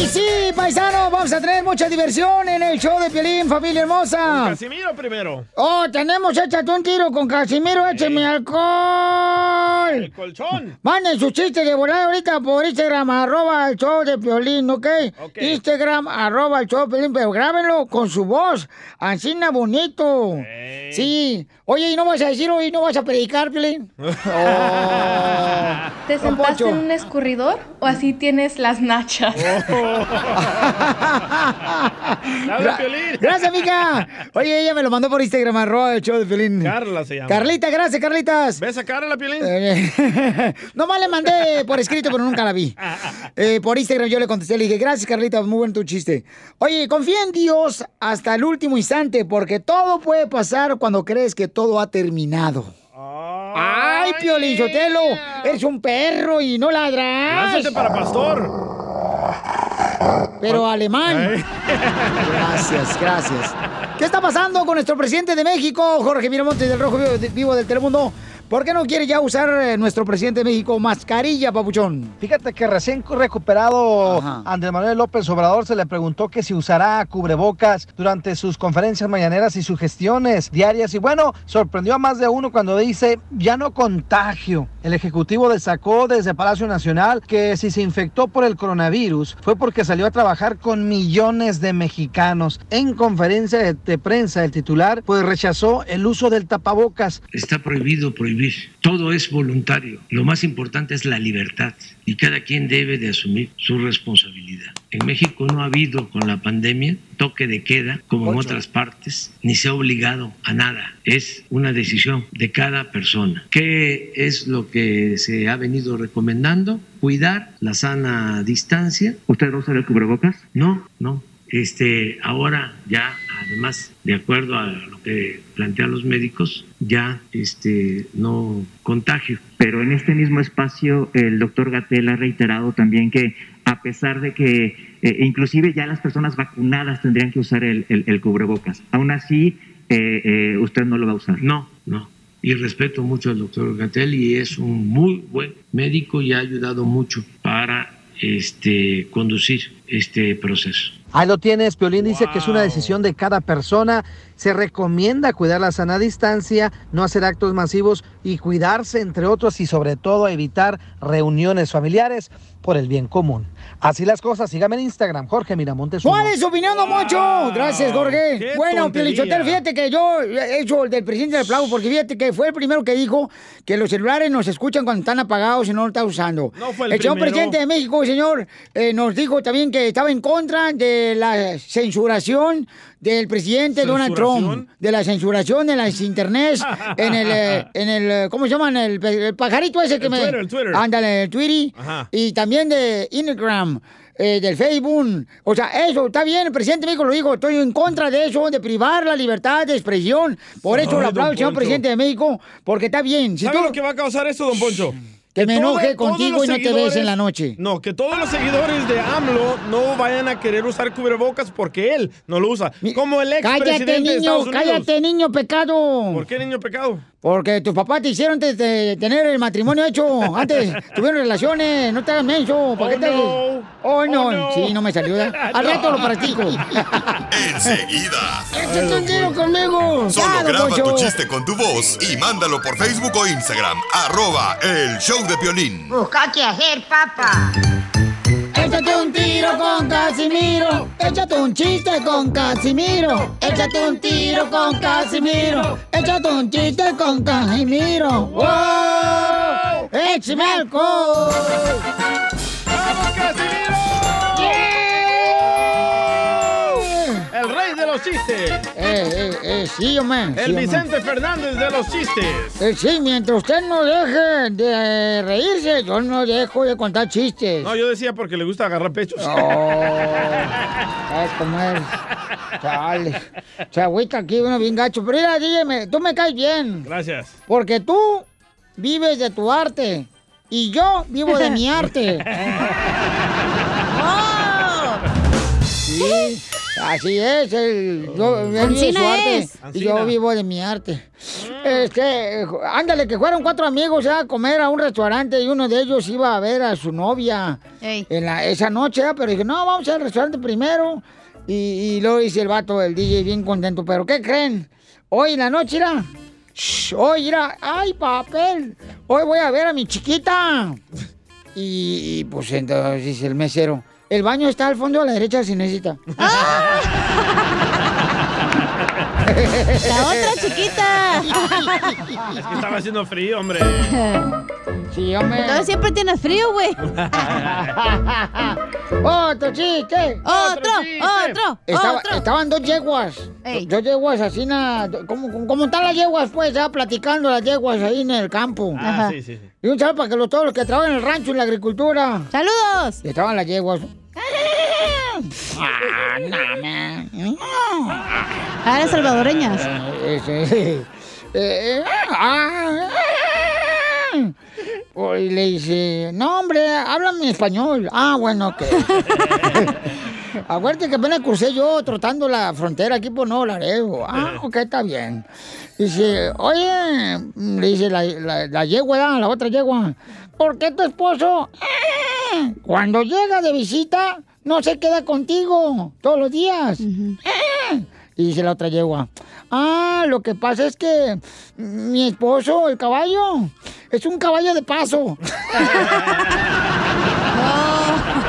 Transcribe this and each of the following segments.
Y sí, paisanos, vamos a tener mucha diversión en el show de Piolín, familia hermosa. Casimiro primero. Oh, tenemos, échate un tiro con Casimiro, écheme alcohol. El colchón. Manden sus chistes de volada ahorita por Instagram, arroba el show de Piolín, ¿ok? Ok. Instagram, arroba el show de Piolín, pero grábenlo con su voz, ansina bonito. Sí. Oye, ¿y no vas a decir hoy, no vas a predicar, Piolín? ¿Te sentaste en un escurridor o así tienes las nachas? Gra- Gracias, amiga. Oye, ella me lo mandó por Instagram, arroba el show de Piolín. Carla se llama. Carlita, gracias, Carlitas. ¿Ves a Carla, Piolín? Eh, Nomás le mandé por escrito, pero nunca la vi. Eh, por Instagram yo le contesté, le dije, gracias Carlita, muy buen tu chiste. Oye, confía en Dios hasta el último instante, porque todo puede pasar cuando crees que todo ha terminado. ¡Ay, Piolín Sotelo! Eres un perro y no ladras. Lánzate para pastor. Pero alemán. Gracias, gracias. ¿Qué está pasando con nuestro presidente de México, Jorge Miramontes del Rojo Vivo, Vivo del Telemundo? ¿Por qué no quiere ya usar eh, nuestro presidente de México mascarilla, papuchón? Fíjate que recién recuperado Andrés Manuel López Obrador se le preguntó que si usará cubrebocas durante sus conferencias mañaneras y sus gestiones diarias. Y bueno, sorprendió a más de uno cuando dice, ya no contagio. El Ejecutivo destacó desde Palacio Nacional que si se infectó por el coronavirus fue porque salió a trabajar con millones de mexicanos. En conferencia de, prensa, el titular pues rechazó el uso del tapabocas. Está prohibido Todo es voluntario. Lo más importante es la libertad y cada quien debe de asumir su responsabilidad. En México no ha habido con la pandemia toque de queda como en otras partes, ni se ha obligado a nada. Es una decisión de cada persona. ¿Qué es lo que se ha venido recomendando? Cuidar la sana distancia. ¿Usted no usa el cubrebocas? No, no. Este, ahora ya, además, de acuerdo a lo que plantean los médicos, ya este, no contagio. Pero en este mismo espacio el doctor Gatel ha reiterado también que a pesar de que eh, inclusive ya las personas vacunadas tendrían que usar el, el- el cubrebocas, aún así eh, eh, usted no lo va a usar. No, no. Y respeto mucho al doctor Gatel y es un muy buen médico y ha ayudado mucho para este, conducir este proceso. Ahí lo tienes, Piolín dice que es una decisión de cada persona. Se recomienda cuidar la sana distancia, no hacer actos masivos y cuidarse, entre otros, y sobre todo evitar reuniones familiares por el bien común. Así las cosas, sígame en Instagram, Jorge Miramontes. ¿Cuál es su opinión, don Mocho? Gracias, Jorge. Bueno, tontería. Pielichotero, fíjate que yo he hecho el del presidente del aplauso porque fíjate que fue el primero que dijo que los celulares nos escuchan cuando están apagados y no lo está usando. No fue el señor primero. presidente de México, señor, eh, nos dijo también que estaba en contra de la censuración del presidente Donald Trump, de la censuración de las internet, en el, eh, en el, eh, ¿cómo se llaman? El, el pajarito ese que El me... Twitter, el Twitter. Ándale, el Twitter. Ajá. Y también de Instagram, eh, del Facebook. O sea, eso está bien, el presidente de México lo dijo, estoy en contra de eso, de privar la libertad de expresión. Por eso le aplaudo al señor presidente de México, porque está bien. Si ¿Sabe tú- lo que va a causar esto, don Poncho? Que me todo- enoje contigo y no te ves en la noche. No, que todos los seguidores de AMLO no vayan a querer usar cubrebocas porque él no lo usa. Como el ex Cállate, presidente de niño, Estados Unidos. cállate, niño pecado. ¿Por qué niño pecado? Porque tus papás te hicieron antes de tener el matrimonio hecho. Antes tuvieron relaciones, no te hagas menso. ¿Para Oh, qué te no. Oh, no. Oh, no. Sí, no me salió. Al rato lo practico. Enseguida. ¡Échate un tiro conmigo! Solo graba Poncho. tu chiste con tu voz y mándalo por Facebook o Instagram. Arroba el show de violín. Busca qué hacer, papá. Échate un tiro con Casimiro. Échate un chiste con Casimiro. Échate un tiro con Casimiro. Échate un chiste con Casimiro. ¡Wow! ¡Échame alcohol! ¡Vamos, Casimiro! Rey de los chistes. Eh, eh, eh, sí, hombre. El. Vicente Fernández de los chistes. Eh, sí, mientras usted no deje de reírse, yo no dejo de contar chistes. No, yo decía porque le gusta agarrar pechos. ¿Sabes cómo es? Chale. Se agüita aquí uno bien gacho. Pero mira, dígame, tú me caes bien. Gracias. Porque tú vives de tu arte. Y yo vivo de mi arte. Sí, así es. El, yo, él vive su arte. es. Y yo vivo de mi arte. Este, ándale, que fueron cuatro amigos a comer a un restaurante y uno de ellos iba a ver a su novia en la, esa noche, ¿eh? pero dije, no, vamos al restaurante primero. Y, y luego dice el vato, el DJ, bien contento, pero ¿qué creen? Hoy en la noche, irá. Hoy irá. ¡Ay, papel! Hoy voy a ver a mi chiquita. Y, y, pues entonces dice el mesero, el baño está al fondo a la derecha si necesita. La otra chiquita. Es que estaba haciendo frío, hombre. Sí, hombre. Entonces siempre tienes frío, güey. ¡Otro chiste! ¡Otro! ¡Otro! Estaba- ¡Otro! Estaban dos yeguas. Dos yeguas así, na, como, como están las yeguas, pues, ya platicando las yeguas ahí en el campo. Ah, sí, sí, sí. Y un saludo para que los, todos los que trabajan en el rancho, en la agricultura. ¡Saludos! Y estaban las yeguas. Ah. Ah, eran salvadoreñas. Y le dice, no, hombre, háblame español. Ah, bueno, ok. Acuérdate que apenas crucé yo trotando la frontera aquí por Nuevo Laredo. Ah, ok, está bien. Dice, oye, le dice la, la, la yegua, la otra yegua, ¿por qué tu esposo eh, cuando llega de visita no se queda contigo todos los días? Eh. Y dice la otra yegua, ah, lo que pasa es que mi esposo, el caballo, es un caballo de paso.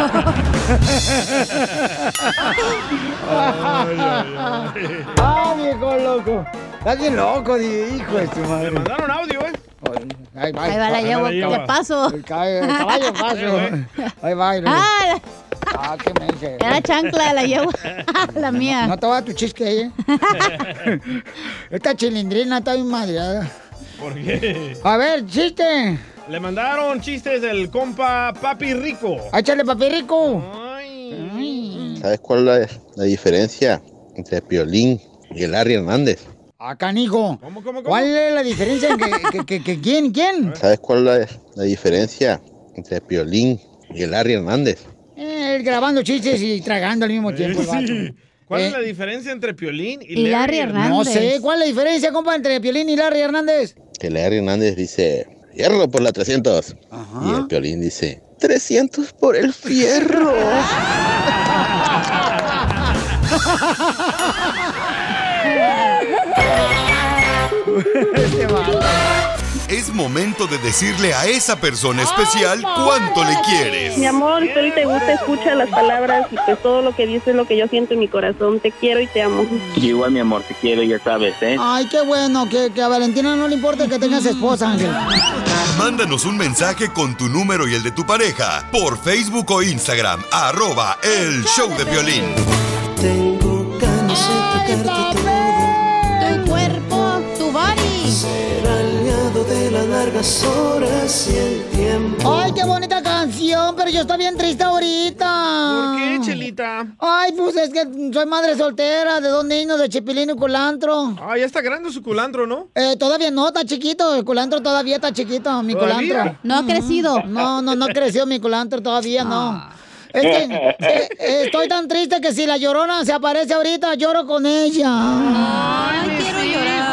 ¡Ah, viejo loco! Estás bien loco, di- hijo de tu madre. Le mandaron audio, ¿eh? Ahí va, Ahí va la yegua de paso. El caballo, el caballo de paso. Ahí va. ahí va. Ah, Ah, qué mensa. era chancla la yegua. La mía. No te va a tu chisque ahí, ¿eh? Esta chilindrina está bien madreada. ¿Por qué? A ver, chiste. Le mandaron chistes del compa Papi Rico. Échale, papi rico. ¿Sabes cuál es la, la diferencia entre Piolín y el Larry Hernández? Ah, canijo. ¿Cuál es la diferencia? en que, que, que- que quién? ¿Quién? ¿Sabes cuál es la, la diferencia entre Piolín y el Larry Hernández? Eh, él grabando chistes y tragando al mismo tiempo. el vato. Sí. ¿Cuál Eh, es la diferencia entre Piolín y, Y Larry Hernández. No sé, ¿cuál es la diferencia, compa, entre Piolín y Larry Hernández? Que Larry Hernández dice, fierro por la 300. Y el Piolín dice, 300 por el fierro. Momento de decirle a esa persona especial cuánto le quieres. Mi amor, si hoy te gusta, escucha las palabras y pues todo lo que dices es lo que yo siento en mi corazón. Te quiero y te amo. Y igual, mi amor, te quiero, ya sabes, ¿eh? Ay, qué bueno, que, que a Valentina no le importa que tengas esposa, Ángel. Mándanos un mensaje con tu número y el de tu pareja por Facebook o Instagram, arroba el show de violín. Tengo ganas de tocarte largas horas y el tiempo. Ay, qué bonita canción, pero yo estoy bien triste ahorita. ¿Por qué, Chelita? Ay, pues es que soy madre soltera de dos niños de chipilín y culantro. Ah, ya está grande su culantro, ¿no? Eh, todavía no, está chiquito. El culantro todavía está chiquito, mi ¿Todavía? culantro. No ha crecido. No, no, no creció mi culantro todavía, no. Es que eh, eh, estoy tan triste que si la llorona se aparece ahorita, lloro con ella. Ay, quiero llorar.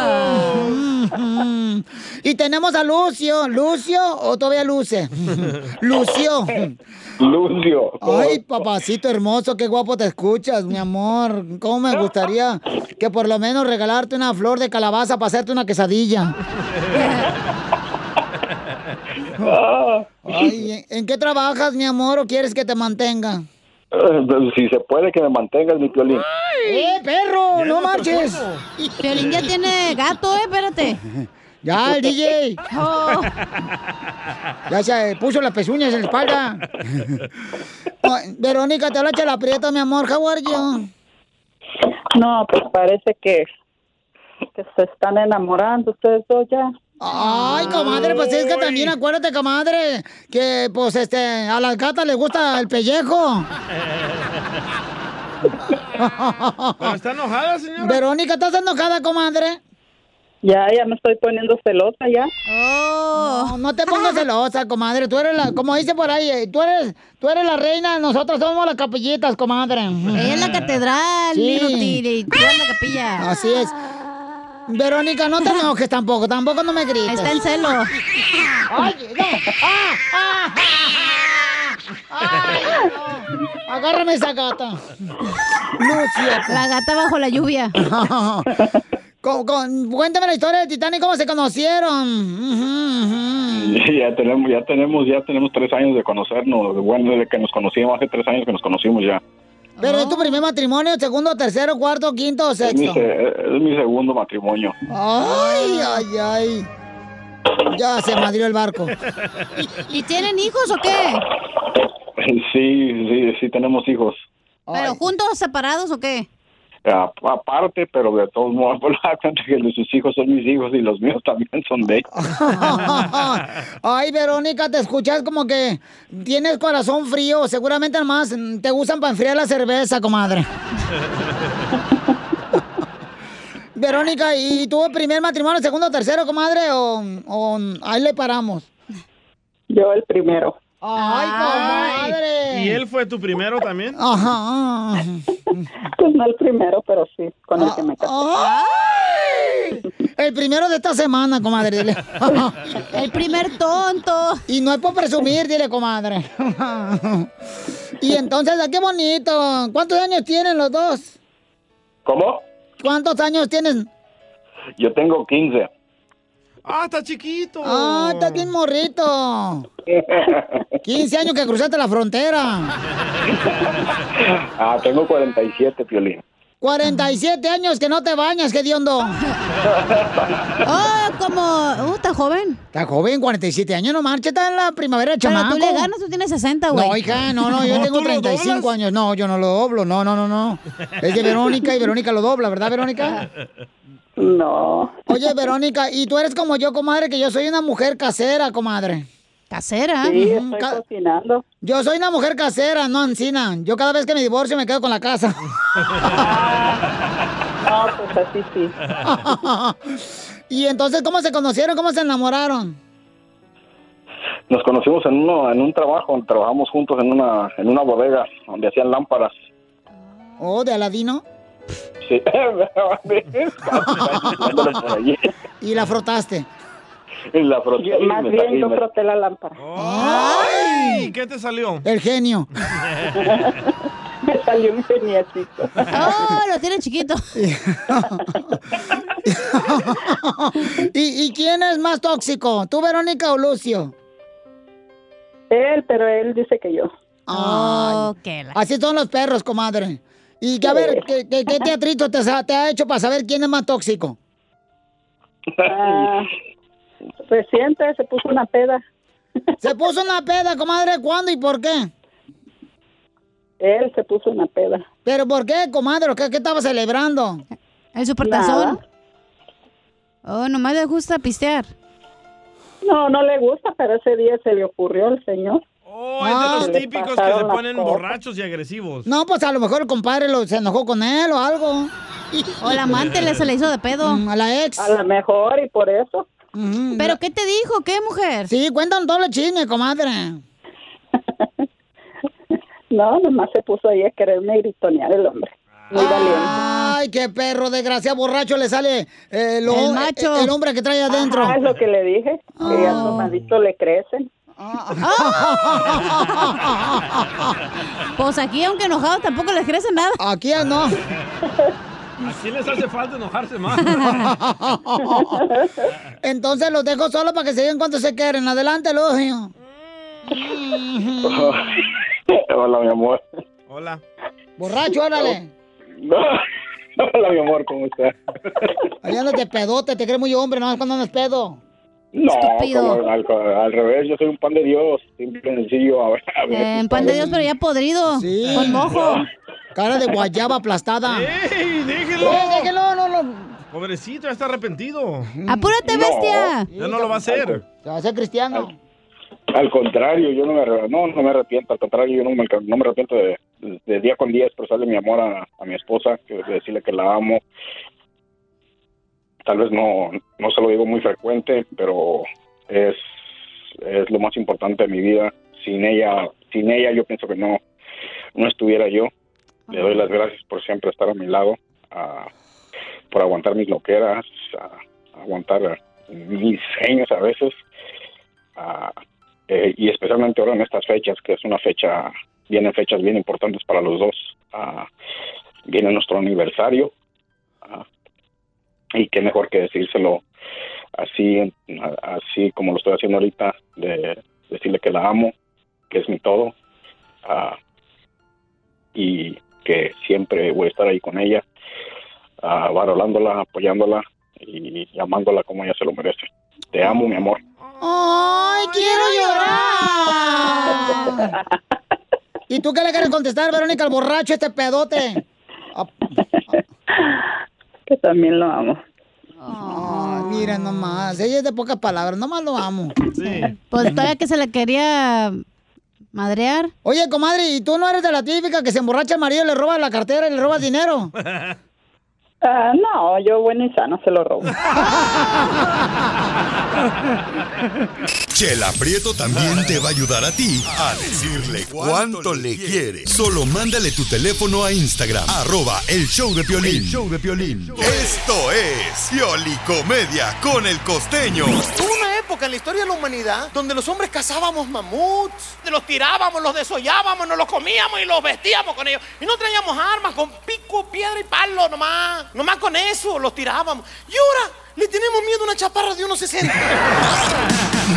Y tenemos a Lucio. ¿Lucio o todavía luce? Lucio. Lucio. Ay, papacito hermoso, qué guapo te escuchas, mi amor. ¿Cómo me gustaría que por lo menos regalarte una flor de calabaza para hacerte una quesadilla? Ay, ¿en- ¿en qué trabajas, mi amor, o quieres que te mantenga? Eh, Si se puede que me mantengas mi piolín. ¡Eh, perro! ¡No marches! Piolín ya tiene gato, eh, espérate. Ya, el DJ. Oh. Ya se puso las pezuñas en la espalda. Verónica, te habla Chela Prieto, mi amor. How are you? No, pues parece que, que se están enamorando ustedes dos ya. Ay, comadre, pues es que también acuérdate, comadre, que pues este, a las gatas les gusta el pellejo. Pero está enojada, señora. Verónica, ¿estás enojada, comadre? Ya, ya me estoy poniendo celosa ya. No, no te pongas celosa, comadre. Tú eres la, como dice por ahí, eh, tú eres, tú eres la reina, nosotros somos las capillitas, comadre. Ella es la catedral, Tiri, tú eres la capilla. Así es. Verónica, no te enojes tampoco, tampoco no me grites. Está en celo. Ay, no. ¡Ah! ¡Ah! ¡Ay, no! Agárrame esa gata. Lucia. La gata bajo la lluvia. Con- con- cuéntame la historia de Titanic, cómo se conocieron. Ya tenemos, ya tenemos, ya tenemos tres años de conocernos. Bueno, desde que nos conocimos, hace tres años que nos conocimos ya. Pero es tu primer matrimonio, segundo, tercero, cuarto, quinto o Es mi, sexto. se- es mi segundo matrimonio. Ay, ay, ay. Ya se madrió el barco. ¿Y tienen hijos o qué? Sí, sí, sí tenemos hijos. ¿Pero juntos separados o qué? A- aparte, pero de todos modos, por la cuenta que sus hijos son mis hijos y los míos también son de ellos. Ay, Verónica, te escuchas como que tienes corazón frío. Seguramente nomás te usan para enfriar la cerveza, comadre. Verónica, ¿y tuvo primer matrimonio, segundo, tercero, comadre? ¿O, o ahí le paramos? Yo el primero. Ay, comadre. ¿Y él fue tu primero también? Ajá. Pues no el primero, pero sí, con el que me casé. ¡Ay! El primero de esta semana, comadre, dile. El primer tonto. Y no es por presumir, dile, comadre. Y entonces, ¿a qué bonito? ¿Cuántos años tienen los dos? ¿Cómo? ¿Cuántos años tienen? Yo tengo 15. Ah, está chiquito. Ah, está bien morrito. 15 años que cruzaste la frontera. ah, tengo 47, Piolín. 47 años que no te bañas, qué diondo. Oh, como... Uh, está joven. Está joven, 47 años, no marcha, está en la primavera, Pero chamaco. tú le ganas, tú tienes 60, güey. No, hija, no, no, yo ¿No, tengo tú lo 35 doblas? años. No, yo no lo doblo, no, no, no, no. Es de Verónica y Verónica lo dobla, ¿verdad, Verónica? No. Oye, Verónica, y tú eres como yo, comadre, que yo soy una mujer casera, comadre. ¿Casera? Sí, estoy ca- cocinando. Yo soy una mujer casera, no ancina. Yo cada vez que me divorcio me quedo con la casa. No, pues así sí. y entonces, ¿cómo se conocieron? ¿Cómo se enamoraron? Nos conocimos en uno, en un trabajo, trabajamos juntos en una, en una bodega donde hacían lámparas. Oh, de Aladino. Sí. Y la frotaste. Y la froté Yo más me bien salí, yo me- froté la lámpara. ¡Ay! ¿Qué te salió? El genio. Me salió un geniacito. Oh, lo tiene chiquito. ¿Y, y quién es más tóxico? ¿Tú, Verónica, o Lucio? Él, pero él dice que yo. Ay, Así son los perros, comadre. Y que, a ver, ¿qué, qué, qué teatrito te, ha hecho para saber quién es más tóxico? Ah, reciente se puso una peda. ¿Se puso una peda, comadre? ¿Cuándo y por qué? Él se puso una peda. ¿Pero por qué, comadre? ¿Qué, qué estaba celebrando? El supertazón. Oh, nomás le gusta pistear. No, no le gusta, pero ese día se le ocurrió al señor. Oh, es de los Se le típicos que se ponen borrachos y agresivos. No, pues a lo mejor el compadre lo, se enojó con él o algo. O la amante le se le hizo de pedo. Mm, a la ex. A lo mejor y por eso. ¿Pero qué te dijo? ¿Qué mujer? Sí, cuéntanos todo el chisme, comadre. No, nomás se puso ahí a quererme gritonear el hombre. muy valiente. Ay, qué perro desgraciado borracho le sale eh, lo- El macho. El, hombre que trae adentro. Ajá, es lo que le dije. Que Ah. a su madito le crecen. Pues aquí, aunque enojados, tampoco les crece nada. Aquí no. Así les hace falta enojarse más. Entonces los dejo solo para que se digan cuánto se quieren. Adelante, Lugio. Hola, mi amor. Hola. Borracho, órale. Hola, mi amor, ¿cómo estás? Ahí andas de pedote, te crees muy hombre, no cuando andas pedo. No, como al, al revés, yo soy un pan de Dios, simple y sencillo. A ver, a ver, Eh, pan de Dios, pero ya podrido. Sí. Con mojo. Cara de guayaba aplastada. ¡Ey, déjelo! Eh, déjelo, no, no. Pobrecito, ya está arrepentido. Apúrate, No. bestia. Ya no lo va a hacer. Se va a hacer cristiano. Al contrario, yo no me, no, no me arrepiento, al contrario, yo no me, no me arrepiento de, de día con día expresarle mi amor a, a mi esposa, que- de decirle que la amo. Tal vez no, no se lo digo muy frecuente, pero es, es lo más importante de mi vida. Sin ella, sin ella yo pienso que no, no estuviera yo. Le doy las gracias por siempre estar a mi lado, a- por aguantar mis loqueras, aguantar mis sueños a veces. eh, y especialmente ahora en estas fechas, que es una fecha, vienen fechas bien importantes para los dos. Ah, viene nuestro aniversario ah, y qué mejor que decírselo así, así como lo estoy haciendo ahorita, de decirle que la amo, que es mi todo ah, y que siempre voy a estar ahí con ella, valorándola, apoyándola y amándola como ella se lo merece. Te amo, mi amor. ¡Ay, quiero llorar! ¿Y tú qué le quieres contestar, Verónica, al borracho este pedote? Que también lo amo. Ay, mira nomás, ella es de pocas palabras, nomás lo amo. Pues todavía que se le quería madrear. Oye, comadre, ¿y tú no eres de la típica que se emborracha el marido, le roba la cartera y le roba dinero? Ah, no, yo bueno y sano se lo robo. Chela Prieto también te va a ayudar a ti a decirle cuánto le quiere. Solo mándale tu teléfono a Instagram, arroba el show de Piolín. show de Piolín. Esto es Piolicomedia con el costeño. Hubo una época en la historia de la humanidad donde los hombres cazábamos mamuts, los tirábamos, los desollábamos, nos los comíamos y los vestíamos con ellos. Y no traíamos armas, con pico, piedra y palo nomás. Nomás con eso los tirábamos. Y ahora le tenemos miedo a una chaparra de unos 60.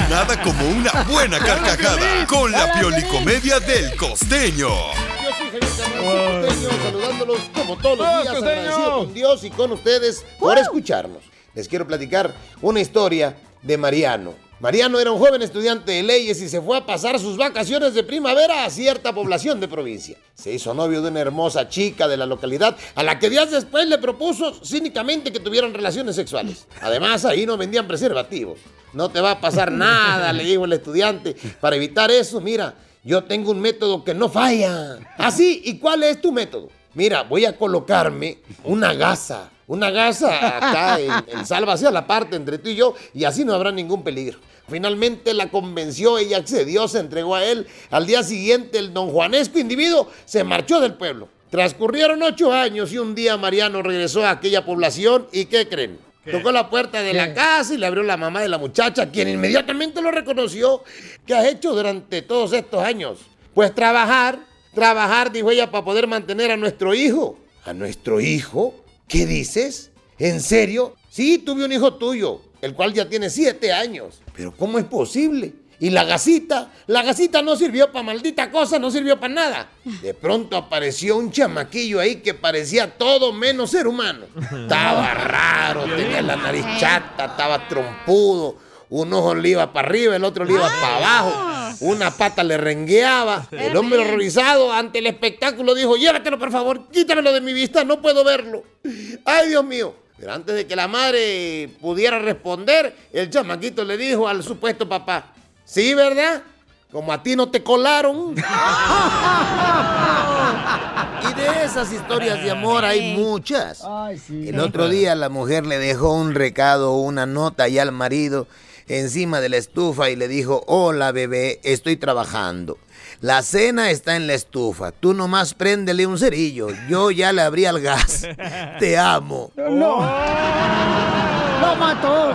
Nada como una buena carcajada con la Piolicomedia del costeño. Yo soy Javier Carranza, costeño, saludándolos como todos los ¡Ah, días, agradecido con Dios y con ustedes por escucharnos. Les quiero platicar una historia de Mariano. Mariano era un joven estudiante de leyes y se fue a pasar sus vacaciones de primavera a cierta población de provincia. Se hizo novio de una hermosa chica de la localidad a la que días después le propuso cínicamente que tuvieran relaciones sexuales. Además, ahí no vendían preservativos. No te va a pasar nada, le dijo el estudiante. Para evitar eso, mira, yo tengo un método que no falla. Así, ¿y cuál es tu método? Mira, voy a colocarme una gasa. Una gasa acá en, en salva hacia la parte entre tú y yo y así no habrá ningún peligro. Finalmente la convenció, ella accedió, se entregó a él. Al día siguiente el don Juanesco individuo se marchó del pueblo. Transcurrieron ocho años y un día Mariano regresó a aquella población y ¿qué creen? Tocó la puerta de la casa y le abrió la mamá de la muchacha, quien inmediatamente lo reconoció. ¿Qué has hecho durante todos estos años? Pues trabajar, trabajar, dijo ella, para poder mantener a nuestro hijo. ¿A nuestro hijo? ¿Qué dices? ¿En serio? Sí, tuve un hijo tuyo, el cual ya tiene siete años. Pero ¿cómo es posible? ¿Y la gasita? La gasita no sirvió para maldita cosa, no sirvió para nada. De pronto apareció un chamaquillo ahí que parecía todo menos ser humano. Estaba raro, tenía la nariz chata, estaba trompudo. Un ojo le iba para arriba, el otro le iba para abajo. Una pata le rengueaba. El hombre horrorizado ante el espectáculo dijo, llévatelo por favor, quítamelo de mi vista, no puedo verlo. Ay, Dios mío. Pero antes de que la madre pudiera responder, el chamaquito le dijo al supuesto papá, sí, ¿verdad? Como a ti no te colaron. Y de esas historias de amor hay muchas. El otro día la mujer le dejó un recado, una nota ya al marido encima de la estufa y le dijo, hola bebé, estoy trabajando. La cena está en la estufa. Tú nomás préndele un cerillo. Yo ya le abrí al gas. Te amo. ¡No! ¡Lo mató!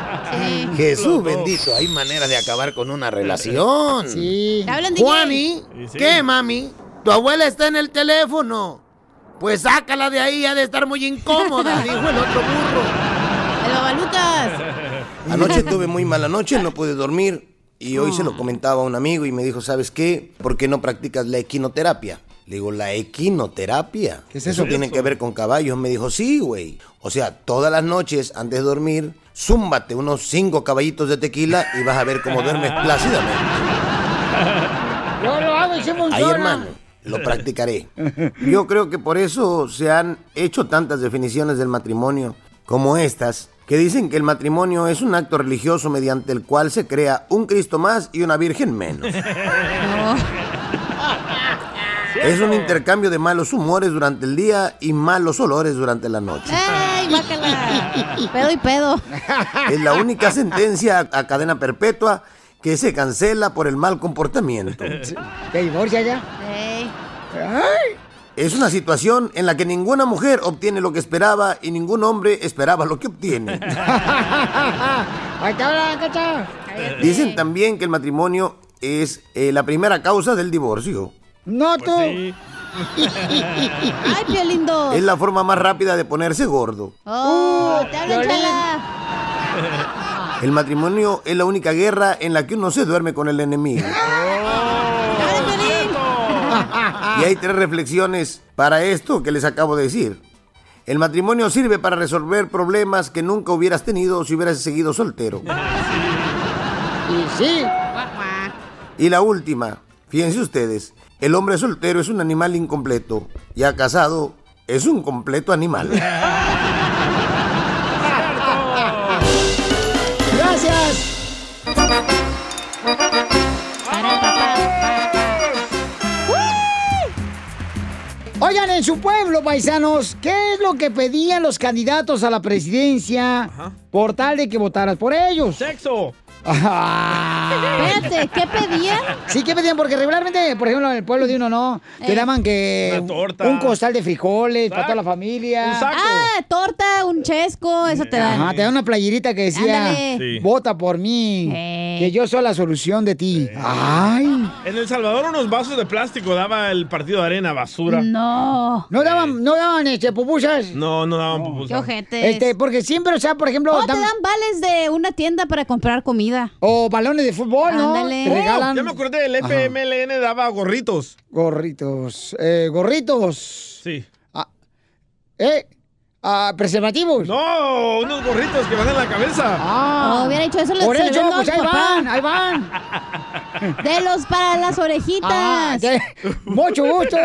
Jesús bendito, hay manera de acabar con una relación. Sí. Juani, Sí, sí. ¿qué mami? Tu abuela está en el teléfono. Pues sácala de ahí, ha de estar muy incómoda, dijo el otro burro. El babalucas. Anoche tuve muy mala noche, no pude dormir. Y hoy se lo comentaba a un amigo y me dijo, ¿sabes qué? ¿Por qué no practicas la equinoterapia? Le digo, ¿la equinoterapia? ¿Qué es eso? tiene que ver con caballos. Me dijo, sí, güey. O sea, todas las noches, antes de dormir, zúmbate unos cinco caballitos de tequila y vas a ver cómo duermes plácidamente. Yo lo hago y se Ahí, hermano, lo practicaré. Yo creo que por eso se han hecho tantas definiciones del matrimonio como estas, que dicen que el matrimonio es un acto religioso mediante el cual se crea un Cristo más y una Virgen menos. Es un intercambio de malos humores durante el día y malos olores durante la noche. ¡Ey, guácala! Pedo y pedo. Es la única sentencia a cadena perpetua que se cancela por el mal comportamiento. ¿Te divorcia ya? Ey. Es una situación en la que ninguna mujer obtiene lo que esperaba y ningún hombre esperaba lo que obtiene. Dicen también que el matrimonio es eh, la primera causa del divorcio. No tú. Ay, qué lindo. Es la forma más rápida de ponerse gordo. Oh, te hablan, Violín. chala. El matrimonio es la única guerra en la que uno se duerme con el enemigo. Y hay tres reflexiones para esto que les acabo de decir. El matrimonio sirve para resolver problemas que nunca hubieras tenido si hubieras seguido soltero. Y sí. Y la última, fíjense ustedes, el hombre soltero es un animal incompleto, ya casado es un completo animal. Oigan, en su pueblo, paisanos, ¿qué es lo que pedían los candidatos a la presidencia por tal de que votaras por ellos? ¡Sexo! Espérate, ¿qué pedían? Sí, ¿qué pedían? Porque regularmente, por ejemplo, en el pueblo de uno no, te Eh. daban que Una torta. un costal de frijoles para toda la familia. Ah, torta, un chesco, eso te dan. Ajá, te dan una playerita que decía. Sí. vota por mí, que yo soy la solución de ti. Ay. En El Salvador unos vasos de plástico daba el partido de arena basura. No. No daban, no daban este, pupusas. No, no daban pupusas. Qué ojetes. Este, porque siempre, o sea, por ejemplo... Oh, te dan vales de una tienda para comprar comida. O balones de fútbol, ¿no? Ándale. Te regalan... Oh, Ya me acordé, el FMLN daba gorritos. Gorritos. Eh, gorritos. Sí. ¿Eh? Ah, ¿Preservativos? No, unos gorritos que van en la cabeza. Ah. Oh, hubiera hecho eso, Por eso, pues ahí papá. van, ahí van. De los para las orejitas. Ah. Mucho gusto.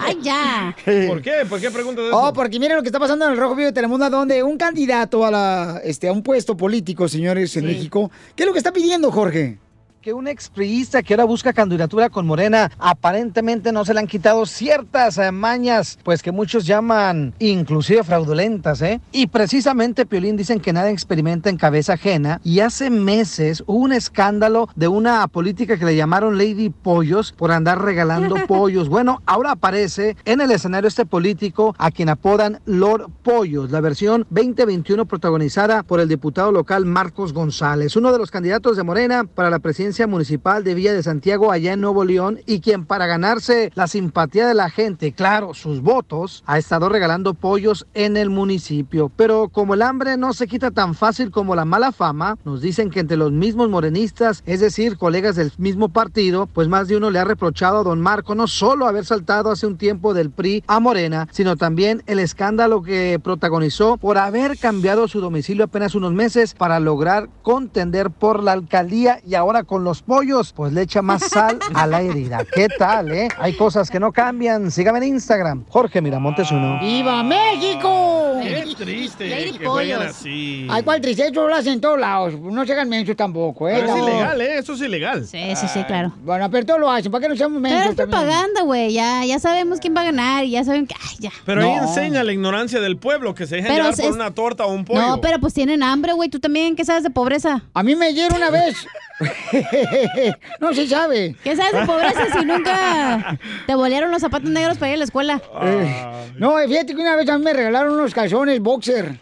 Ay, ya. ¿Por qué? ¿Por qué preguntas eso? Oh, porque mira lo que está pasando en el Rojo Vivo de Telemundo, donde un candidato a la, este, a un puesto político, señores, en México, ¿qué es lo que está pidiendo, Jorge? Que un expriista que ahora busca candidatura con Morena aparentemente no se le han quitado ciertas eh, mañas, pues que muchos llaman inclusive fraudulentas, ¿eh? Y precisamente Piolín dicen que nada experimenta en cabeza ajena y hace meses hubo un escándalo de una política que le llamaron Lady Pollos por andar regalando pollos. Bueno, ahora aparece en el escenario este político a quien apodan Lord Pollos, la versión 2021 protagonizada por el diputado local Marcos González, uno de los candidatos de Morena para la presidencia municipal de Villa de Santiago allá en Nuevo León y quien para ganarse la simpatía de la gente, claro, sus votos, ha estado regalando pollos en el municipio. Pero como el hambre no se quita tan fácil como la mala fama, nos dicen que entre los mismos morenistas, es decir, colegas del mismo partido, pues más de uno le ha reprochado a don Marco no solo haber saltado hace un tiempo del PRI a Morena, sino también el escándalo que protagonizó por haber cambiado su domicilio apenas unos meses para lograr contender por la alcaldía y ahora con los pollos, pues le echa más sal a la herida. ¿Qué tal, eh? Hay cosas que no cambian. Sígame en Instagram, Jorge Miramontes uno. ¡Viva México! Qué triste Lady que Pollos. así. Ay, cuál triste, eso lo hacen en todos lados. No se hagan mensos tampoco, ¿eh? Pero es No. ilegal, ¿eh? Eso es ilegal. Sí, sí, sí, claro. Bueno, pero todos lo hacen, ¿para qué no seamos mensos Pero es propaganda, güey. Ya, ya sabemos quién va a ganar y ya saben que. Ay, ya. Pero ahí enseña la ignorancia del pueblo, que se dejan Pero llevar por es- una torta o un pollo. No, pero pues tienen hambre, güey. Tú también, ¿qué sabes de pobreza? A mí me dieron una vez. no se sabe. ¿Qué sabes de pobreza si nunca te bolearon los zapatos negros para ir a la escuela? Eh, no, fíjate que una vez a mí me regalaron unos calzones boxer.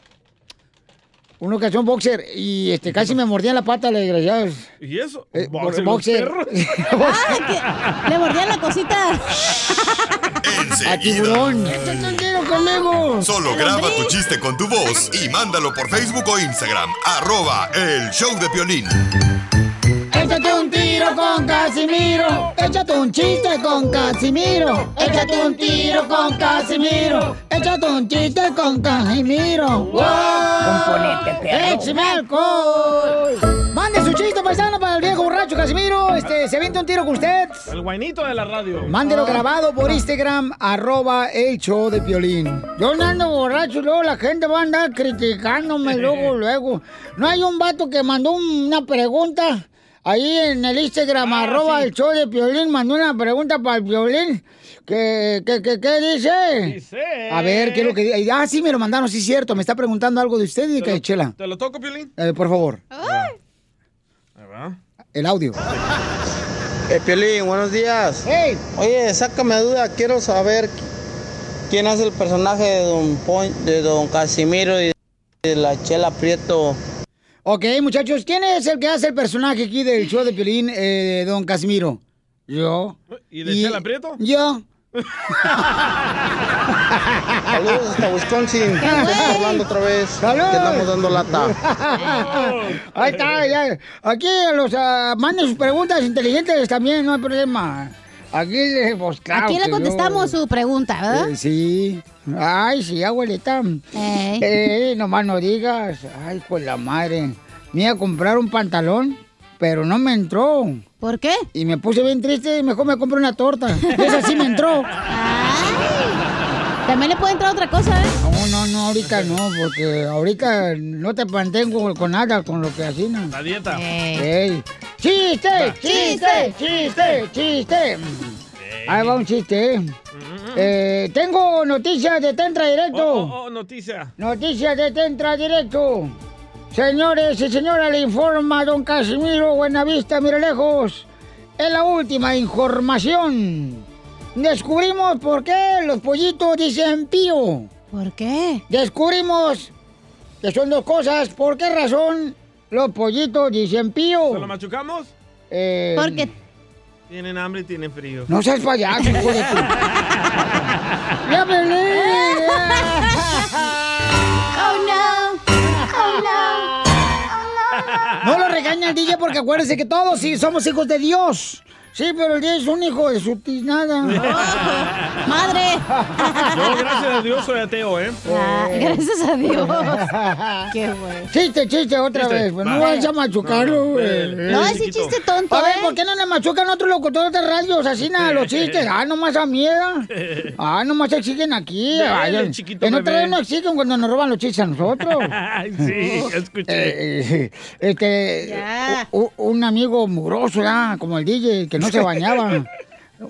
Unos calzones boxer. Y este casi me mordían la pata, la desgraciados. ¿Y eso? Eh, Boxer, los boxer. Ah, Le mordían la cosita. A tiburón. Conmigo. Solo graba tu chiste con tu voz y mándalo por Facebook o Instagram. Arroba el show de Piolín. Échate un tiro con Casimiro. Échate un chiste con Casimiro. Échate un tiro con Casimiro. Échate un chiste con Casimiro. ¡Wow! Componente, perro. ¡Échame alcohol! Mande su chiste paisano para el viejo borracho Casimiro. Este, se avienta un tiro con usted. El guainito de la radio. Mándelo grabado por Instagram, arroba el show de Piolín. Yo no ando borracho, y luego la gente va a andar criticándome luego, luego. No hay un vato que mandó una pregunta ahí en el Instagram, arroba el show de Piolín, mandó una pregunta para el Piolín. ¿Qué, qué, qué, qué dice? A ver, ¿qué es lo que dice? Ah, sí, me lo mandaron, sí es cierto. Me está preguntando algo de usted y de ¿Te lo- Chela. ¿Te lo toco, Piolín? Eh, por favor, Ahí va. el audio. Eh, Piolín, buenos días. Oye, sácame duda, quiero saber quién hace el personaje de Don, Pon- de don Casimiro y de la Chela Prieto. Ok, muchachos, ¿quién es el que hace el personaje aquí del show de Piolín, eh, don Casimiro? Yo. ¿Y de Chela Prieto? Yo. Saludos hasta Wisconsin. Estamos hablando otra vez. Que andamos dando lata. Ahí está, ya. Aquí los ah, manden sus preguntas inteligentes también, no hay problema. Aquí, eh, pues claro. Aquí le yo- contestamos su pregunta, ¿verdad? Eh, sí. Ay, sí, abuelita. Eh, nomás no digas. Ay, pues la madre. Me iba a comprar un pantalón, pero no me entró. ¿Por qué? Y me puse bien triste y mejor me compré una torta. Esa sí me entró. También le puede entrar otra cosa, ¿eh? No, no, no, ahorita no, porque ahorita no te mantengo con nada, con lo que ¿no? La dieta. Ey. ¡Chiste! ¡Chiste! ¡Chiste! ¡Chiste! Ahí va un chiste, ¿eh? Eh, tengo noticias de Tentra Directo. Oh, oh, oh, noticia. Noticias de Tentra Directo. Señores y señoras, le informa don Casimiro Buenavista, mire lejos. Es la última información. Descubrimos por qué los pollitos dicen pío. ¿Por qué? Descubrimos que son dos cosas. ¿Por qué razón los pollitos dicen pío? ¿Se lo machucamos? Eh, Porque Tienen hambre y tienen frío. No seas payaso, hijo de tu- ¡Ya Pelín! Oh no. Oh no. No lo regaña el DJ porque acuérdense que todos sí somos hijos de Dios. Sí, pero el DJ es un hijo de su tiznada. ¡Madre! Yo, gracias a Dios, soy ateo, ¿eh? Ah, gracias a Dios. Qué bueno. Chiste, chiste, otra Chiste. vez. pues, no Va. vayas a machucarlo, No, no, güey. espérate. No, ese chiste tonto, A ver, ¿eh? ¿por qué no le machucan a otros locutores de radio? Asesina los chistes. Ah, nomás a miedo. Ah, nomás exigen aquí. Ay, en- chiquito en otra vez no exigen cuando nos roban los chistes a nosotros. Ay, sí, escuché. Eh, eh, este, u- un amigo mugroso, ya, como el DJ, que no se bañaba.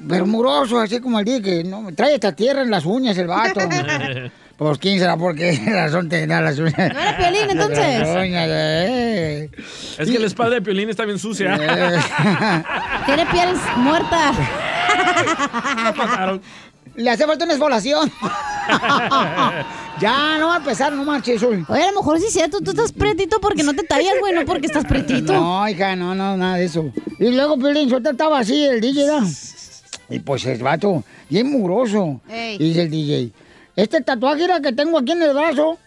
Pero mugroso, así como el DJ, que no, trae esta tierra en las uñas el vato. Pues quién será por qué razón tendrá las uñas. ¿No era Piolín, entonces? Uñas, eh. Es que la espalda de Piolín está bien sucia. Eh. Tiene piel muerta. Lo mataron. Le hace falta una esfolación. ya, no va a empezar, no marches hoy. Oye, a lo mejor sí es cierto, tú estás pretito porque no te tallas, güey, no porque estás pretito. No, hija, no, no, nada de eso. Y luego Piolín suelta estaba así, el DJ, ¿da? Y pues el vato, bien mugroso. Ey. Y dice el DJ, este tatuaje era que tengo aquí en el brazo,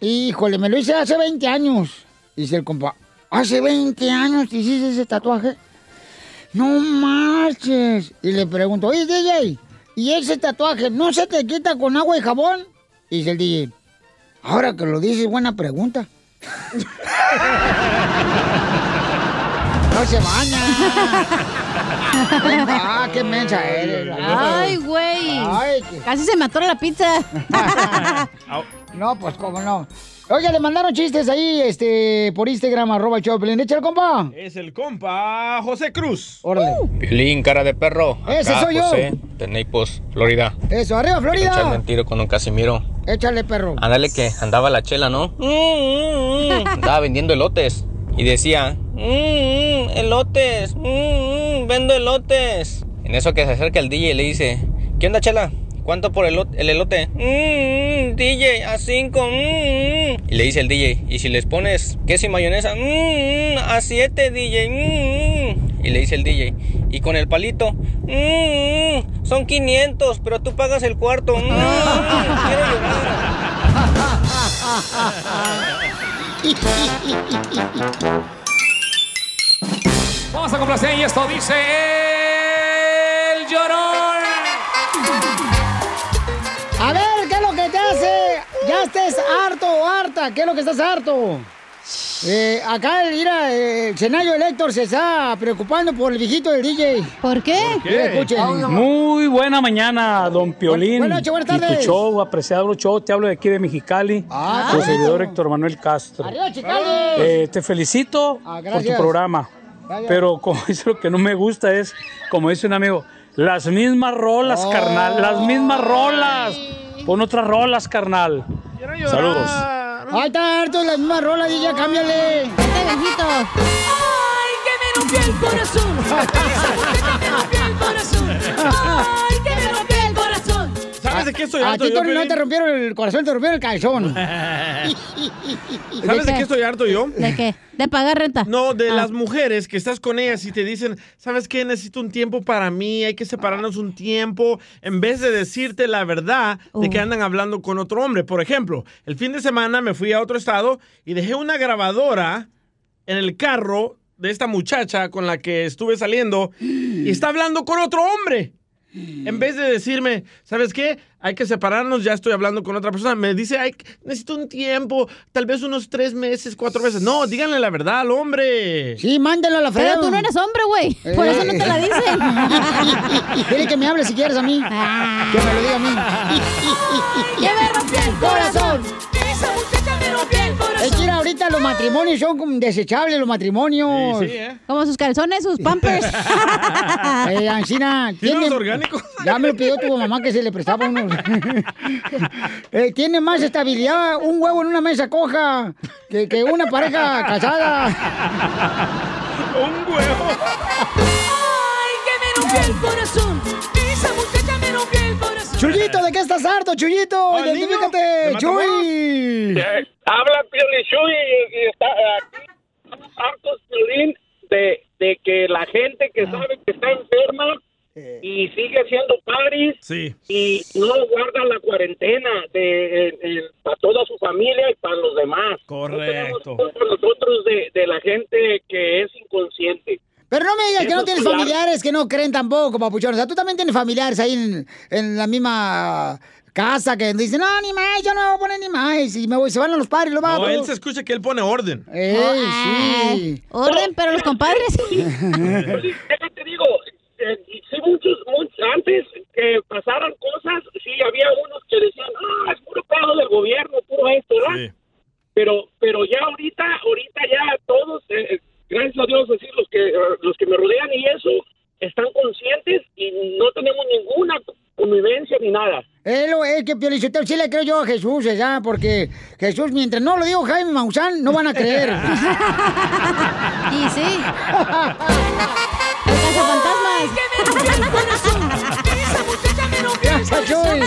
híjole, me lo hice hace 20 años. Dice el compa, ¿hace 20 años te hiciste ese tatuaje? No marches. Y le pregunto, oye, DJ, ¿y ese tatuaje no se te quita con agua y jabón? Y dice el DJ, ahora que lo dices, buena pregunta. No se baña. ah, qué mensa eres. Ay, güey. Ay, qué- Casi se atora la pizza. No, pues cómo no. Oye, le mandaron chistes ahí, este, por Instagram, arroba el de Piolín. Échale, compa. Es el compa José Cruz. Órale. Piolín, cara de perro. Ese Acá, soy yo. José, de Naples, Florida. Eso, arriba, Quiero echarle Florida. un tiro con un Casimiro. Échale, perro. Ándale que andaba la chela, ¿no? Mm, mm, mm. Andaba vendiendo elotes. Y decía, "Mm, mm, elotes, mm, mm, vendo elotes. En eso que se acerca el DJ y le dice, ¿qué onda, chela? ¿Cuánto por el, el elote? "Mm, mm, DJ, a cinco. mm, mm". Y le dice el DJ, ¿y si les pones queso y mayonesa? "Mm, mm, a siete, DJ. mm, mm". Y le dice el DJ, ¿y con el palito? "Mm, mm, son 500, pero tú pagas el cuarto. "Mm, mm, quiero Vamos a complacer y esto dice el llorón. Estés harto o harta. ¿Qué es lo que estás harto? Eh, acá, mira, eh, el Senayo Elector se está preocupando por el viejito del DJ. ¿Por qué? Mira, escuchen. Muy buena mañana, don Piolín. buenas noches, buenas Y tardes. tu show, apreciado show, te hablo de aquí de Mexicali. Ah, tu qué servidor. Héctor Manuel Castro. ¡Arriba, Chicali! Eh, te felicito Ah, por tu programa. Gracias. Pero como dice lo que no me gusta es, como dice un amigo, las mismas rolas, Oh. carnal, las mismas rolas. Pon otras rolas, carnal. Saludos. Ahí está harto la misma rola, DJ, cámbiale. Este viejito. Ay, que me rompió el corazón. Muchacha me rompió el corazón. Ay, de qué estoy A harto ti yo, Tony, no te rompieron el corazón, te rompieron el calzón. ¿Sabes de qué? qué estoy harto yo? ¿De qué? ¿De pagar renta? No, de Ah. las mujeres que estás con ellas y te dicen, ¿sabes qué? Necesito un tiempo para mí, hay que separarnos un tiempo, en vez de decirte la verdad de que Uh. andan hablando con otro hombre. Por ejemplo, el fin de semana me fui a otro estado y dejé una grabadora en el carro de esta muchacha con la que estuve saliendo y está hablando con otro hombre. En vez de decirme, ¿sabes qué? Hay que separarnos, ya estoy hablando con otra persona. Me dice, Ay, necesito un tiempo, tal vez unos tres meses, cuatro meses. No, díganle la verdad al hombre. Sí, mándalo a la fregada. Pero tú no eres hombre, güey. Por eso no te la dicen. Dile que me hable si quieres a mí. Ah. Que me lo diga a mí. Que me rompió el corazón. Es que ahorita los matrimonios son como desechables, los matrimonios. Sí, sí, ¿eh? Como sus calzones, sus pampers. Eh, Ancina, ¿Tiene los orgánicos? Ya me lo pidió tu mamá que se le prestaba unos. Eh, tiene más estabilidad un huevo en una mesa coja que, que una pareja casada. Un huevo. Ay, que me rompió el corazón. Chuyito, ¿de qué estás harto, Chuyito? Identifícate, ¿De? Chuy. Habla Piolichuy y, y está aquí. Estamos hartos, Piolín, de, de que la gente que sabe que está enferma y sigue haciendo paris Sí. y no guarda la cuarentena de, eh, eh, para toda su familia y para los demás. Correcto. Culpa nosotros de, de la gente que es inconsciente. Pero no me digas que no es tienes cuidar. familiares que no creen tampoco, papuchón. O sea, tú también tienes familiares ahí en, en la misma casa que dicen, no, ni más, yo no me voy a poner ni más. Y me voy, se van a los padres, los No, vatos. él se escucha que él pone orden. Ey, sí. Orden, pero los compadres. Déjate digo, eh, sí muchos, muchos, antes que pasaran cosas, sí había unos que decían, ah, es puro pedo del gobierno, puro esto, ¿verdad? Pero, pero ya ahorita, ahorita ya todos, eh, eh, gracias a Dios, decir los que, eh, los que me rodean y eso, están conscientes y no tenemos ninguna convivencia ni nada. Es lo es que Piolichotelo sí le creo yo a Jesús, ya, porque Jesús, mientras no lo digo Jaime Maussan, no van a creer. y sí. El corazón.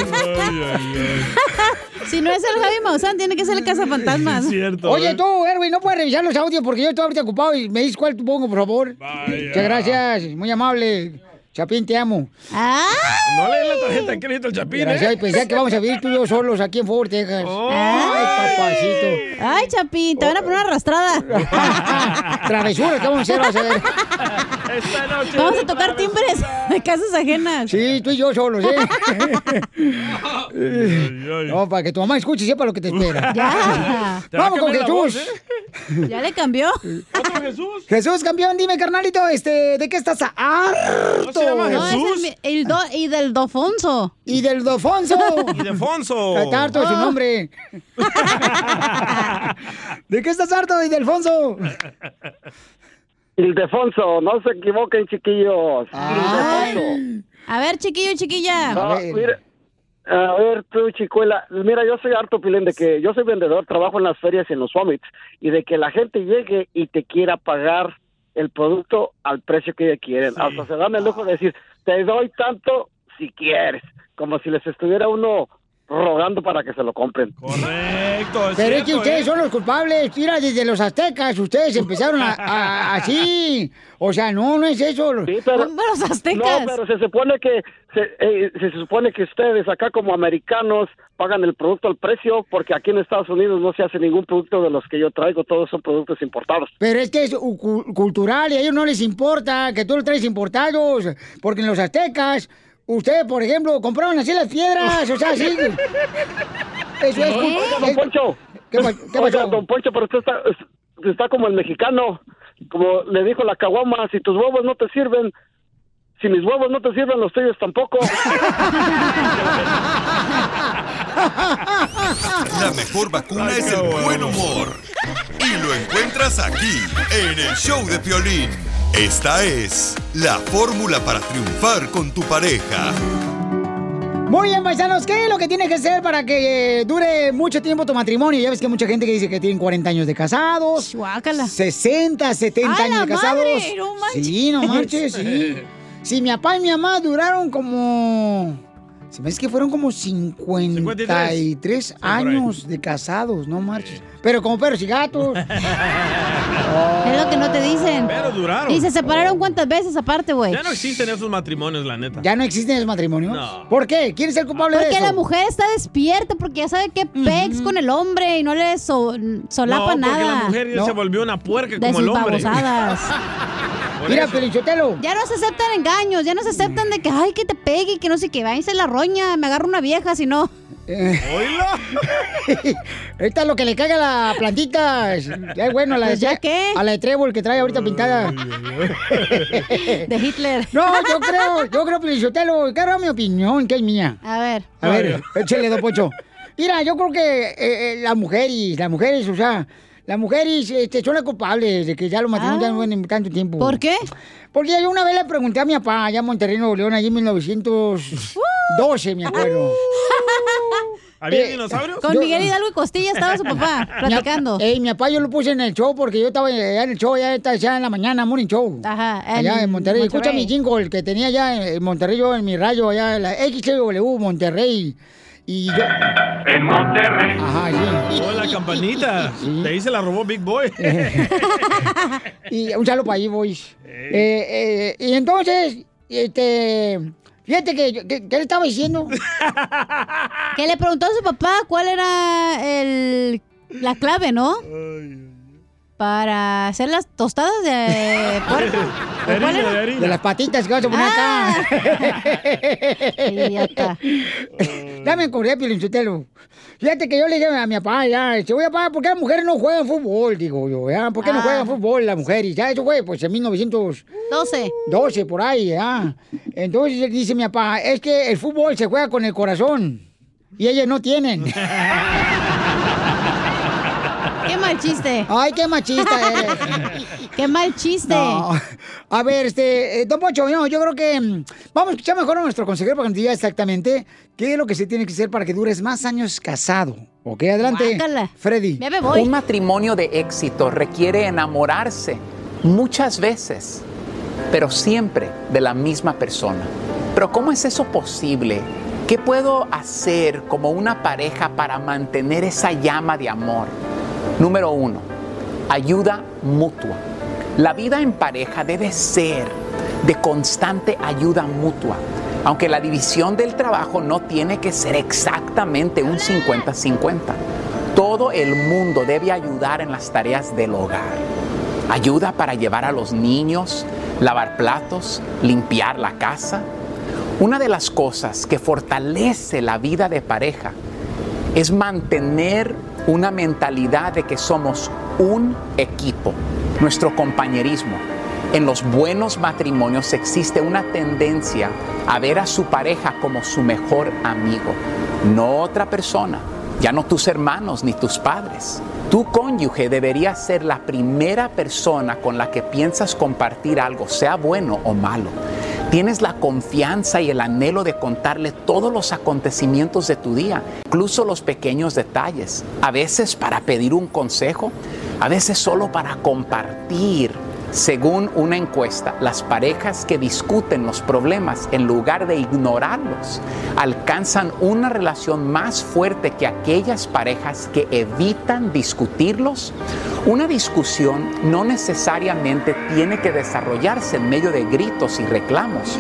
Si no es el Javi Maussan, tiene que ser el cazafantasmas. Oye, tú, Erwin, no puedes revisar los audios porque yo estoy ahorita ocupado y me dices cuál te pongo, por favor. Muchas gracias, muy amable. Chapín, te amo. Ah. No le la tarjeta de crédito al Chapín, Gracias, ¿eh? pensé que vamos a vivir tú y yo solos aquí en Fort Texas. Ay, papacito. Ay, Chapín, te van a poner una arrastrada. Travesuras que vamos a hacer, vas a ver. Esta noche. Vamos a tocar timbres de casas ajenas. Sí, tú y yo solos, ¿eh? no, para que tu mamá escuche y sepa lo que te espera. Ya. Te Vamos con Jesús. voz, Ya le cambió. ¿Otro Jesús? Jesús, campeón, dime, carnalito, este, ¿de qué estás harto? No, es el, mi- el do, y del Dofonso. Y del Dofonso. Y Defonso. Está harto de su Oh. nombre. ¿De qué estás harto, Ildefonso? Ildefonso, no se equivoquen, chiquillos. Ildefonso. A ver, chiquillo, chiquilla. No, mira, a ver, tú, chicuela, mira, yo soy harto, Pilín, de que yo soy vendedor, trabajo en las ferias y en los summits, y de que la gente llegue y te quiera pagar el producto al precio que ellos quieren. Hasta se dan el lujo de decir, te doy tanto si quieres, como si les estuviera uno rogando para que se lo compren. Correcto, es Pero es que ustedes ¿eh? son los culpables. Mira, desde los aztecas, ustedes empezaron a, a- así. O sea, no, no es eso. pero- los No, pero se supone que se, eh, se supone que ustedes acá como americanos pagan el producto al precio porque aquí en Estados Unidos no se hace ningún producto de los que yo traigo, todos son productos importados. Pero es que es cultural y a ellos no les importa que tú lo traes importados. Porque en los aztecas, ustedes, por ejemplo, compraban así las piedras. O sea, sí. Eso es. Oiga, don Poncho. ¿Qué pa- qué Oiga, pasó? don Poncho, pero usted está, está como el mexicano, como le dijo la caguama, si tus huevos no te sirven, si mis huevos no te sirven, los tuyos tampoco. La mejor vacuna es el buen humor. Y lo encuentras aquí, en el show de Piolín. Esta es la fórmula para triunfar con tu pareja. Muy bien, paisanos, ¿qué es lo que tiene que ser para que eh, dure mucho tiempo tu matrimonio? Ya ves que hay mucha gente que dice que tienen 40 años de casados. 60, 70 ¡A años la de casados. madre! ¡No manches! Sí, no marches, sí. Sí, mi papá y mi mamá duraron como... Se me hace que fueron como 53 años de casados, no marches. Pero como perros y gatos. Es lo que no te dicen. Pero duraron. Y se separaron cuántas veces aparte, güey. Ya no existen esos matrimonios, la neta. ¿Ya no existen esos matrimonios? No. ¿Por qué? ¿Quién es el culpable de Porque eso? la mujer está despierta, porque ya sabe que pex con el hombre y no le so- solapa no, porque nada. la mujer ya se volvió una puerca De como el sus hombre. Mira. Pelichotelo. Ya no se aceptan engaños, ya no se aceptan de que, ay, que te pegue, que no sé qué, váyanse la roña, me agarro una vieja, si no. Ahorita lo que le caiga a la plantita. es- Ya es bueno, a la de, Pues, ¿ya qué? A la de trébol que trae ahorita pintada. De Hitler. No, yo creo, yo creo, Pelichotelo, que era mi opinión, que es mía. A ver. A ver, échale, don Pocho. Mira, yo creo que eh, eh, las mujeres, las mujeres, o sea, las mujeres este, son las culpables de que ya los matrimonios ya no duran tanto tiempo. ¿Por qué? Porque yo una vez le pregunté a mi papá, allá en Monterrey, Nuevo León, allí en 1912, me acuerdo. ¿Había Eh, dinosaurios? Con Yo- Miguel Hidalgo y Costilla estaba su papá platicando. Mi, ey, mi papá yo lo puse en el show porque yo estaba allá en el show, ya, está- ya en la mañana, morning show. Ajá, allá en Monterrey. Escucha mi jingle que tenía allá en Monterrey, yo en mi rayo, allá en la XW Monterrey. Y yo... En Monterrey. Ajá, sí. Oh, la campanita. Ahí se la robó Big Boy. Y un saludo para ahí, boys. Eh, eh, y entonces, este... Fíjate que, que- ¿qué le estaba diciendo? Que le preguntó a su papá cuál era el, la clave, ¿no? Para hacer las tostadas de puerco. ¿O cuál era? De las patitas que vas a poner Ah. acá. Idiota. Dame correa, Pilinchotelo. Fíjate que yo le dije a mi papá, ya, este, oye, papá, ¿por qué las mujeres no juegan fútbol? Digo yo, ¿ya? ¿Por qué no Ah. juegan fútbol las mujeres? Ya, eso fue, pues, en 1912. 12, por ahí, ya. Entonces dice mi papá, es que el fútbol se juega con el corazón. Y ellas no tienen. Qué mal chiste. Ay, qué machista eres. Qué mal chiste. No. A ver, este, eh, Don Pocho, no, yo creo que mm, vamos a escuchar mejor a nuestro consejero para que nos diga exactamente qué es lo que se tiene que hacer para que dures más años casado. Ok, adelante. Freddy. Un matrimonio de éxito requiere enamorarse muchas veces, pero siempre de la misma persona. Pero ¿cómo es eso posible? ¿Qué puedo hacer como una pareja para mantener esa llama de amor? Número uno, ayuda mutua. La vida en pareja debe ser de constante ayuda mutua. Aunque la división del trabajo no tiene que ser exactamente un 50-50. Todo el mundo debe ayudar en las tareas del hogar. Ayuda para llevar a los niños, lavar platos, limpiar la casa. Una de las cosas que fortalece la vida de pareja es mantener una mentalidad de que somos un equipo, nuestro compañerismo. En los buenos matrimonios existe una tendencia a ver a su pareja como su mejor amigo, no otra persona, ya no tus hermanos ni tus padres. Tu cónyuge debería ser la primera persona con la que piensas compartir algo, sea bueno o malo. Tienes la confianza y el anhelo de contarle todos los acontecimientos de tu día, incluso los pequeños detalles, a veces para pedir un consejo, a veces solo para compartir. Según una encuesta, las parejas que discuten los problemas en lugar de ignorarlos alcanzan una relación más fuerte que aquellas parejas que evitan discutirlos. Una discusión no necesariamente tiene que desarrollarse en medio de gritos y reclamos,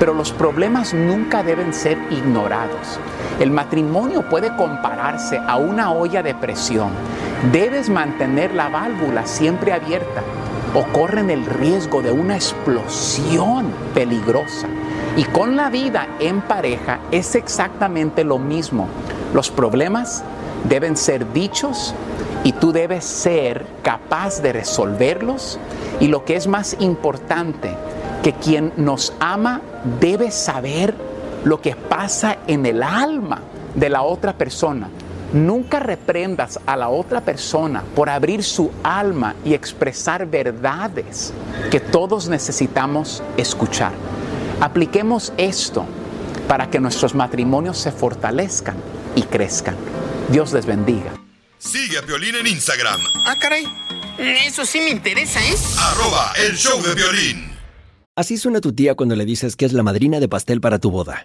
pero los problemas nunca deben ser ignorados. El matrimonio puede compararse a una olla de presión. Debes mantener la válvula siempre abierta o corren el riesgo de una explosión peligrosa. Y con la vida en pareja es exactamente lo mismo. Los problemas deben ser dichos y tú debes ser capaz de resolverlos. Y lo que es más importante, que quien nos ama debe saber lo que pasa en el alma de la otra persona. Nunca reprendas a la otra persona por abrir su alma y expresar verdades que todos necesitamos escuchar. Apliquemos esto para que nuestros matrimonios se fortalezcan y crezcan. Dios les bendiga. Sigue a Piolín en Instagram, Ah, caray. Eso sí me interesa, ¿eh? arroba el show de violín. Así suena tu tía cuando le dices que es la madrina de pastel para tu boda.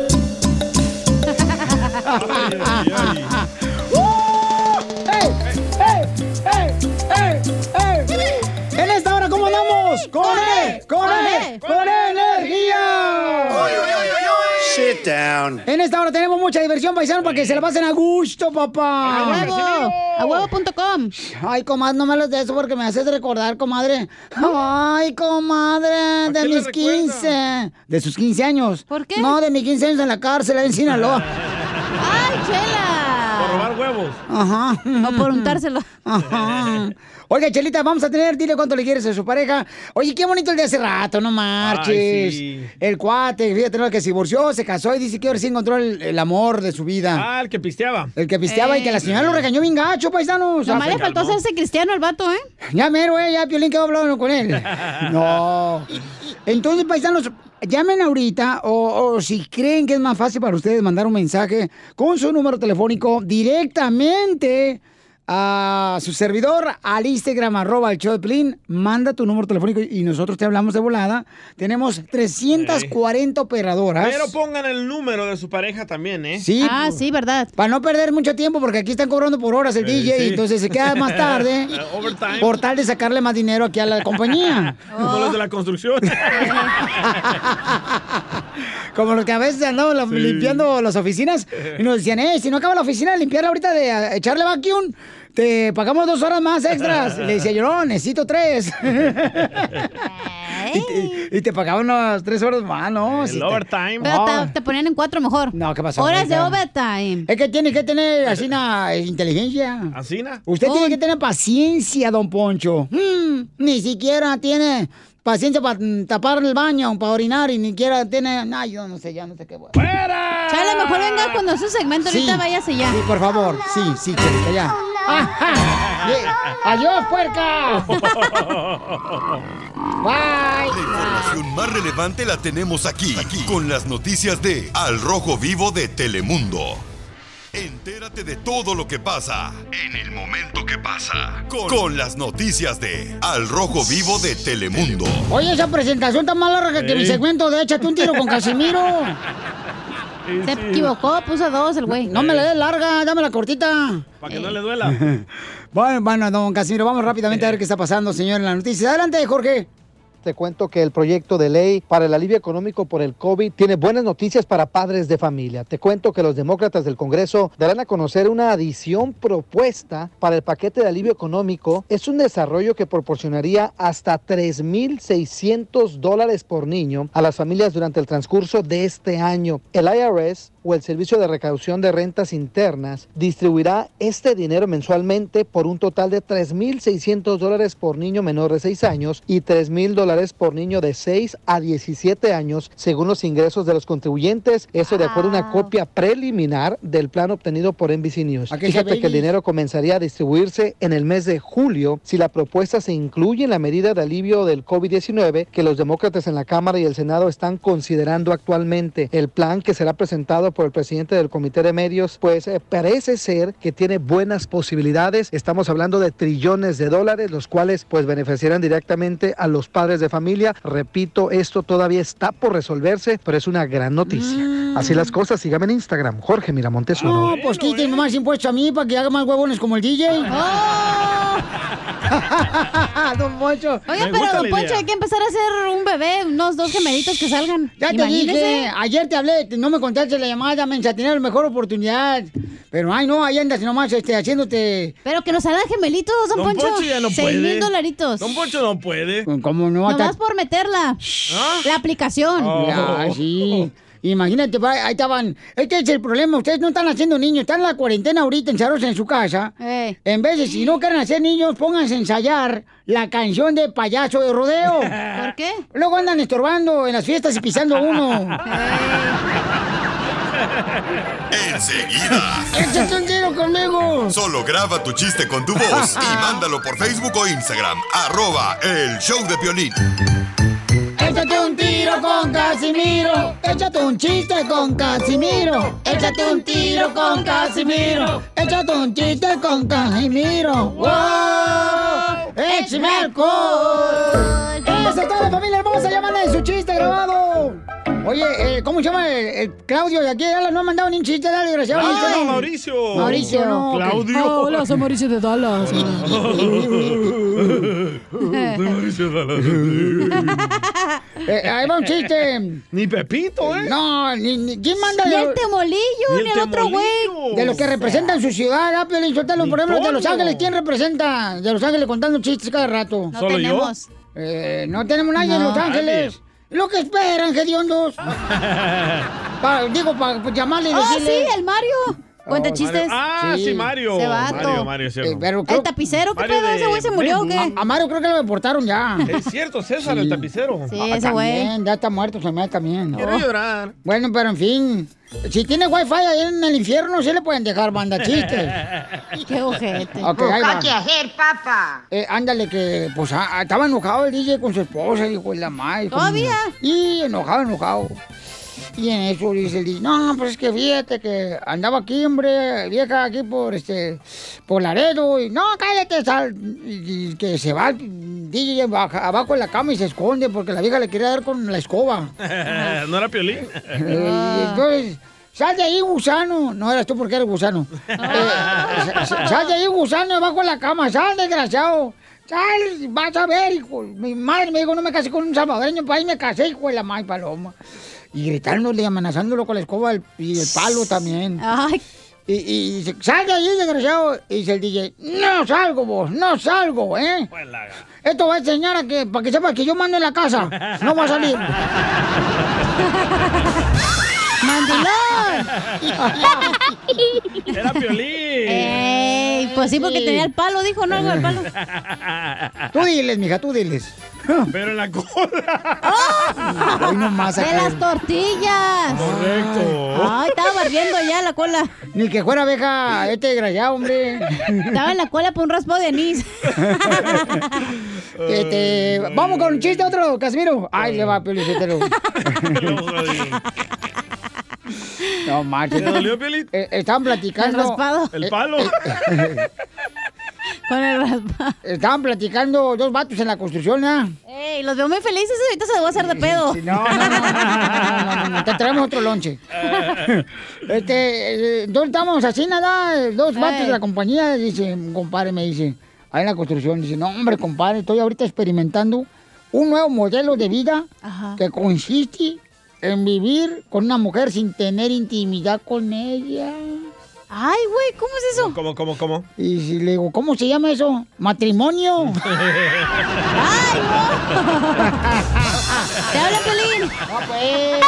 ¡Ey! En esta hora, ¿cómo andamos? ¡Con E! ¡Con E! ¡Con energía! Sit down. En esta hora tenemos mucha diversión, paisano, para que se la pasen a gusto, papá. A huevo. A huevo.com. Ay, comadre, no me los de eso porque me haces recordar, comadre. Ay, comadre, de mis 15. De sus 15 años. ¿Por qué? No, de mis 15 años en la cárcel, en Sinaloa. ¡Ay, chela! Por robar huevos. Ajá. O por untárselo. Ajá. Oiga, Chelita, vamos a tener, dile cuánto le quieres a su pareja. Oye, qué bonito el de hace rato, no marches. sí. El cuate, fíjate, ¿no? que se divorció, se casó y dice que ahora sí encontró el, el amor de su vida. Ah, el que pisteaba. El que pisteaba y que la señora lo regañó bien gacho, paisanos. Nomás le faltó hacerse cristiano al vato, ¿eh? Ya mero, eh, ya Piolín quedó hablando con él. No. Entonces, paisanos, llamen ahorita o, o si creen que es más fácil para ustedes mandar un mensaje con su número telefónico directamente a su servidor, al Instagram, arroba el show de Piolín, manda tu número telefónico y nosotros te hablamos de volada. Tenemos 340 operadoras. Pero pongan el número de su pareja también, ¿eh? Sí. sí, verdad. Para no perder mucho tiempo, porque aquí están cobrando por horas el Eh, DJ, sí. y entonces se queda más tarde. Overtime. por tal de sacarle más dinero aquí a la compañía. Como los de la construcción. Como los que a veces Sí. limpiando las oficinas y nos decían, eh, si no acaba la oficina de limpiar ahorita de echarle vacuum, te pagamos dos horas más extras. Le decía yo, no, necesito tres. y, te, y te pagaban unas tres horas más, ¿no? Sí te- overtime. Pero No. te, te ponían en cuatro mejor. No, ¿qué pasó? Horas de overtime. Es que tiene que tener así una inteligencia. ¿Así, na? Usted tiene que tener paciencia, don Poncho. Mm, ni siquiera tiene paciencia para tapar el baño, para orinar y ni siquiera tiene. No, yo no sé, ya no sé qué. Bueno. ¡Fuera! Chale, mejor venga cuando su segmento, ahorita Sí. váyase ya. Sí, por favor. Sí, sí, Chelita, ya. ¡Adiós, puerca! La información más relevante la tenemos aquí, aquí, con las noticias de Al Rojo Vivo de Telemundo. Entérate de todo lo que pasa en el momento que pasa con, con las noticias de Al Rojo Vivo de Telemundo. Oye, esa presentación está más larga que mi Ey. segmento de Échate un tiro con Casimiro. Se equivocó, puso dos el güey. No me la des larga, dame la cortita. Para que no le duela. Bueno, bueno, don Casimiro, vamos rápidamente a ver qué está pasando, señor, en la noticia. Adelante, Jorge. Te cuento que el proyecto de ley para el alivio económico por el COVID tiene buenas noticias para padres de familia. Te cuento que los demócratas del Congreso darán a conocer una adición propuesta para el paquete de alivio económico. Es un desarrollo que proporcionaría hasta 3.600 dólares por niño a las familias durante el transcurso de este año. El IRS o el Servicio de Recaudación de Rentas Internas distribuirá este dinero mensualmente por un total de 3.600 dólares por niño menor de 6 años y 3.000 dólares por niño de 6 a 17 años según los ingresos de los contribuyentes. Eso de acuerdo a una copia preliminar del plan obtenido por NBC News. ¿A qué Fíjate que el dinero comenzaría a distribuirse en el mes de julio si la propuesta se incluye en la medida de alivio del COVID-19 que los demócratas en la Cámara y el Senado están considerando actualmente. El plan que será presentado por el presidente del Comité de Medios, pues eh, parece ser que tiene buenas posibilidades. Estamos hablando de trillones de dólares, los cuales pues beneficiarán directamente a los padres de familia. Repito, esto todavía está por resolverse, pero es una gran noticia. Así las cosas, sígame en Instagram, Jorge Miramontes. No, pues quiten más impuestos a mí para que haga más huevones como el DJ. don Poncho. Oiga, pero don Poncho, hay que empezar a hacer un bebé, unos dos gemelitos que salgan. Ya te Imagínese. dije, ayer te hablé, no me contaste la llamada, mensa, tenía la mejor oportunidad. Pero ay no, ahí andas nomás este, haciéndote. Pero que nos salgan gemelitos, don, Don Poncho ya no Seis puede. mil dolaritos. Don Poncho no puede. ¿Cómo no? Nomás por meterla. La aplicación. Ya, sí. Imagínate, ahí estaban. Este es el problema. Ustedes no están haciendo niños. Están en la cuarentena ahorita, encerrados en su casa. En vez de, si no quieren hacer niños, pónganse a ensayar la canción de payaso de rodeo. ¿Por qué? Luego andan estorbando en las fiestas y pisando uno. Enseguida. ¡Échate un tiro conmigo! Solo graba tu chiste con tu voz y mándalo por Facebook o Instagram. Arroba el show de Piolín. Échate un tiro con Casimiro. Échate un chiste con Casimiro. Échate un tiro con Casimiro. Échate un chiste con Casimiro. ¡Wow! ¡Échame alcohol! ¡Eso es todo, familia hermosa! ¡Llámale su chiste grabado! Oye, eh, ¿cómo se llama el, el Claudio de aquí? Dale, no ha mandado ni un chiste, dale, desgraciado. Ah. Mauricio. Mauricio, no. Claudio. Ah, hola, soy Mauricio de Dallas. Eh, ahí va un chiste. Ni Pepito, ¿eh? No, ni, ni- ¿quién manda? Ni de- el temolillo, Ni el ni el otro güey. De los que representan su ciudad, ¿ah, Piolín Sotelo? Por ejemplo, de Los. Ángeles, ¿quién representa? De Los Ángeles contando chistes cada rato. No ¿Solo yo? tenemos. Eh, no tenemos nadie en. Los Ángeles. Lo que esperan, hediondos. Pa- digo, para llamarle y Ah, decirle... sí, el Mario. Cuenta Oh, chistes. Ah, sí, Mario. Vato. Mario, Mario, es cierto. Eh, pero El tapicero, ¿qué Mario pedo? de ¿Ese güey se murió o qué? a, a Mario creo que lo deportaron ya. Es cierto, César, el tapicero. Sí, Ah, ese güey. también, ya está muerto, se me hace también. Quiero llorar. Bueno, pero en fin, si tiene wifi ahí en el infierno, sí le pueden dejar banda chistes. Qué ojete. Ok, ahí va. hacer, papá? Eh, ándale, que pues ah, ah, estaba enojado el DJ con su esposa, dijo la madre. ¿Todavía? Y enojado, enojado. Y en eso dice el DJ, no, pues es que fíjate que andaba aquí, hombre, vieja, aquí por este, por Laredo, y no, cállate, sal, y, y que se va el DJ baja- abajo de la cama y se esconde porque la vieja le quería dar con la escoba. ¿No era Piolín? Eh, y entonces, sal de ahí, gusano. No eras tú porque eres gusano. Eh, sa- sa- sal de ahí, gusano, debajo de la cama. Sal, desgraciado. Sal, vas a ver, hijo. Mi madre me dijo, no me casé con un salvadoreño, pues ahí me casé, hijo de la madre paloma. Y gritándole, amenazándolo con la escoba el- y el palo también. Ay, Y, y dice, sal de ahí, desgraciado. Y dice el DJ, no salgo vos, no salgo, ¿eh? Esto va a enseñar a que, para que sepas que yo mando en la casa. No va a salir. ¡Mandilón! Era Piolín. Ey, pues sí, porque tenía el palo, dijo, no, algo del palo. Tú diles, mija, tú diles. Pero en la cola. Hoy nomás ¡De las tortillas! Correcto. Ay, estaba barriendo ya la cola. Ni que fuera abeja este desgraciado, hombre. Estaba en la cola por un raspo de anís. Este, vamos con un chiste otro, Casimiro. Ay, le va, Pelicetero. No manches. ¿Te dolió, Piolín? Eh, estaban platicando. El raspado. El palo. Con el raspado. Estaban platicando dos vatos en la construcción, ¿ah? Ey, los veo muy felices, ahorita se voy a hacer de pedo. No, no, no, no, te traemos otro lonche. Este, eh, entonces estamos así, nada, dos vatos de la compañía, dice, compadre me dice, ahí en la construcción, dice, no, hombre, compadre, estoy ahorita experimentando un nuevo modelo de vida Ajá. que consiste en vivir con una mujer sin tener intimidad con ella. Ay, güey, ¿cómo es eso? ¿Cómo, cómo, cómo? Y si le digo, ¿cómo se llama eso? Matrimonio. ¡Te habla Pelín! No, pues.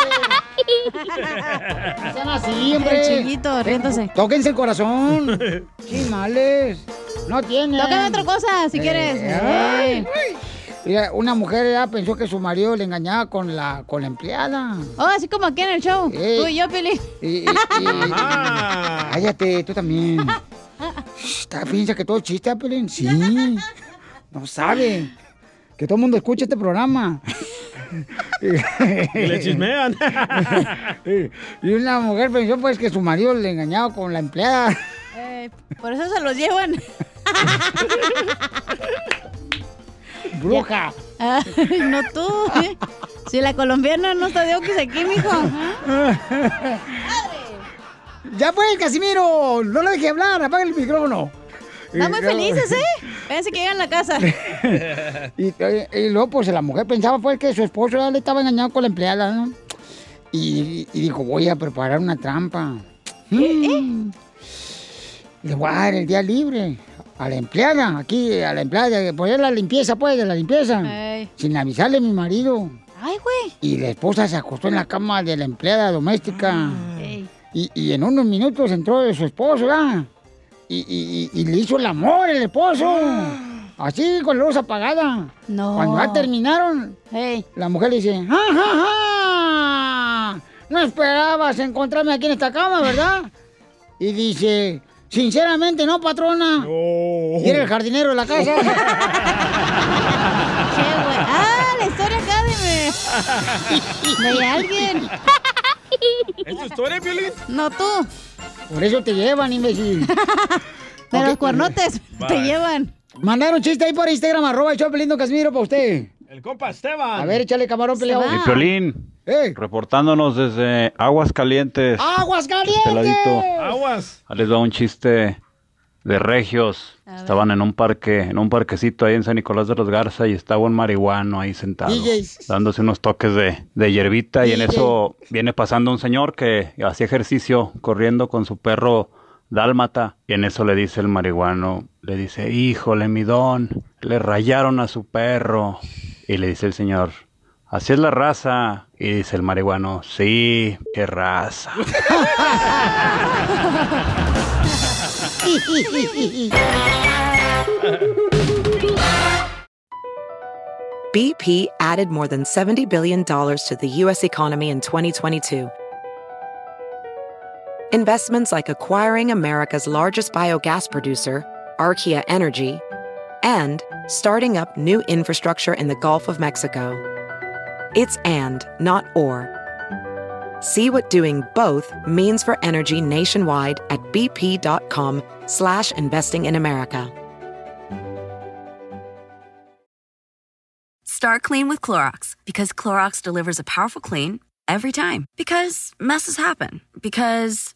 No sean así, hombre. El chiquito, riéndose. Tóquense el corazón. Qué males. No tiene. Tócame otra cosa, si quieres. ay. Una mujer ya pensó que su marido le engañaba con la, con la empleada. Oh, así como aquí en el show. Tú y yo, Pelín. Y, y- y- cállate, tú también. Piensa que todo es chiste, ¿ah, Pelín. Sí. No sabe. Que todo el mundo escucha este programa. Y le chismean. y una mujer pensó pues que su marido le engañaba con la empleada. Eh, por eso se los llevan. Bruja. Ay, no tú. ¿eh? Si la colombiana no está de oquis aquí, mijo. Ya fue, Casimiro. No lo deje hablar. Apaga el micrófono. Están muy felices, ¿eh? Pensé que llegan a la casa. y, eh, y luego, pues, la mujer pensaba, pues, que su esposo ya le estaba engañando con la empleada, ¿no? Y, y dijo, voy a preparar una trampa. Mm. Le voy a dar el día libre a la empleada, aquí, a la empleada, de poner la limpieza, pues, de la limpieza. Ey. Sin avisarle a mi marido. Ay, güey. Y la esposa se acostó en la cama de la empleada doméstica. Ey. Y, y en unos minutos entró su esposo, ¿verdad? Y, y- y- le hizo el amor el esposo. Así, con la luz apagada. No. Cuando ya terminaron, la mujer le dice, ¡Ja, ja, ja! No esperabas encontrarme aquí en esta cama, ¿verdad? Y dice, sinceramente no, patrona. Y era el jardinero de la casa. Ah, la historia acá de, de alguien. ¿Es tu historia, Piolín? No tú. Por eso te llevan, imbécil. De los cuernotes te llevan. Mandaron chiste ahí por Instagram, arroba el show Casimiro, para usted. El compa Esteban. A ver, échale camarón peleado. Y Piolín, reportándonos desde Aguas Calientes. ¡Aguas calientes! Peladito. Aguas. Ahí les va un chiste de regios. Estaban en un parque, en un parquecito ahí en San Nicolás de los Garza y estaba un marihuano ahí sentado, DJs. dándose unos toques de, de hierbita y en eso viene pasando un señor que hacía ejercicio corriendo con su perro dálmata y en eso le dice el marihuano, le dice, híjole mi don, le rayaron a su perro y le dice el señor, así es la raza y dice el marihuano, sí, qué raza. BP added more than $70 billion to the U.S. economy in 2022. Investments like acquiring America's largest biogas producer, Archaea Energy, and starting up new infrastructure in the Gulf of Mexico. It's and, not or. See what doing both means for energy nationwide at bp.com slash investing in America. Start clean with Clorox because Clorox delivers a powerful clean every time. Because messes happen. Because.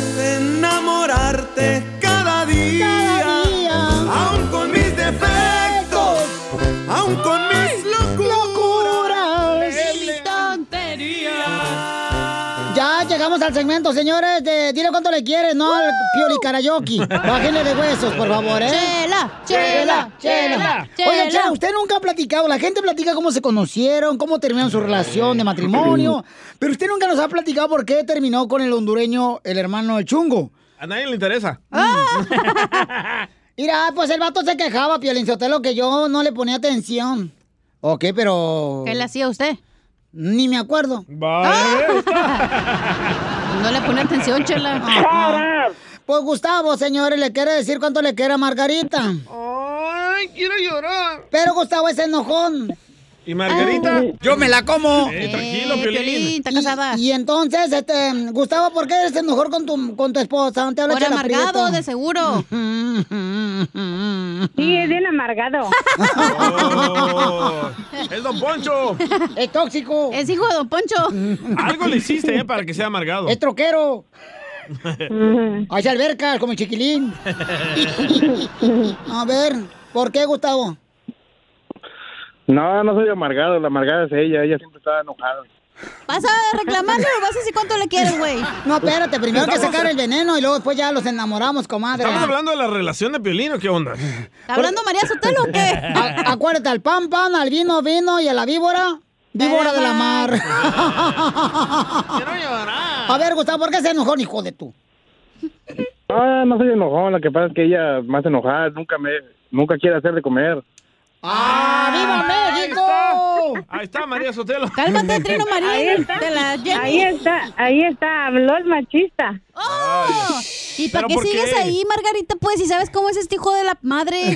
de enamorarte cada día. Aún con mis defectos, aún con mis locuras. Mis tonterías. Ya llegamos al segmento, señores, de dile cuánto le quieres, no al Pioli Karaoke. Bájenle de huesos, por favor, ¿eh? Chela, chela, chela, Oigan, chela. Chela, usted nunca ha platicado, la gente platica cómo se conocieron, cómo terminaron su relación de matrimonio, pero usted nunca nos ha platicado por qué terminó con el hondureño, el hermano del chungo. A nadie le interesa. Mira, pues el vato se quejaba, Piolín Sotelo, que yo no le ponía atención. Ok, pero... ¿Qué le hacía a usted? Ni me acuerdo. No le pone atención, chela. Pues Gustavo, señores, le quiere decir cuánto le quiere a Margarita. Ay, quiero llorar. Pero Gustavo es enojón. ¿Y Margarita? Yo me la como. Eh, tranquilo, Piolín. está casada. Y, y entonces, este, Gustavo, ¿por qué eres enojón con tu, con tu esposa? Te habla Por amargado, Prieto. de seguro. Sí, es bien amargado. Oh, ¡Es Don Poncho! Es tóxico. Es hijo de Don Poncho. Algo le hiciste, ¿eh? Para que sea amargado. Es troquero. Hace albercas, como el chiquilín. A ver, ¿por qué, Gustavo? No, no soy amargado, la amargada es ella, ella siempre está enojada. ¿Vas a reclamarle o vas a decir cuánto le quieres, güey? No, espérate, primero hay que Estamos- sacar el veneno y luego después ya los enamoramos, comadre. ¿Estamos hablando de la relación de Piolín o qué onda? ¿Está hablando María Sotelo o qué? A- acuérdate, al pan, pan, al vino, vino y a la víbora, víbora de la mar. A ver, Gustavo, ¿por qué se enojó, hijo de tú? Ah, no soy enojón, lo que pasa es que ella más enojada, nunca me, nunca quiere hacer de comer. ¡Ah, viva México! Ahí está María Sotelo. Cálmate, Trino Marín. Ahí está, de la Jenny. ahí está, ahí está, habló el machista. ¡Oh! ¿Y para ¿Pero qué sigues qué? ahí, Margarita? Pues, si sabes cómo es este hijo de la madre.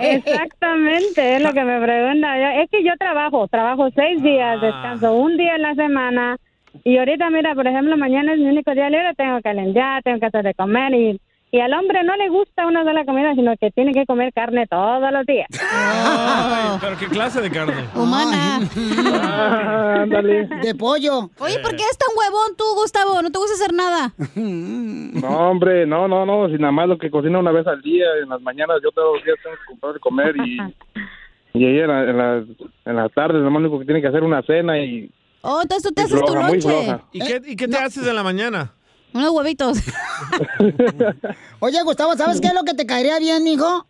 Exactamente, es lo que me pregunta. Es que yo trabajo, trabajo seis días, descanso un día en la semana. Y ahorita, mira, por ejemplo, mañana es mi único día libre, tengo que limpiar, tengo que hacer de comer. Y, y al hombre no le gusta una sola comida, sino que tiene que comer carne todos los días. Ay, pero qué clase de carne. Humana. Ah, ándale. De pollo. Oye, ¿por qué eres tan huevón tú, Gustavo? No te gusta hacer nada. No, hombre, no, no, no, si nada más lo que cocina una vez al día, en las mañanas yo todos los días tengo que comprar de comer y, y ella en, la- en las, en las tardes lo único que tiene que hacer una cena y Oh, entonces tú te Y haces tu floja, floja. ¿Y qué, y qué te haces en la mañana? Unos huevitos. Oye, Gustavo, ¿sabes qué es lo que te caería bien, mijo?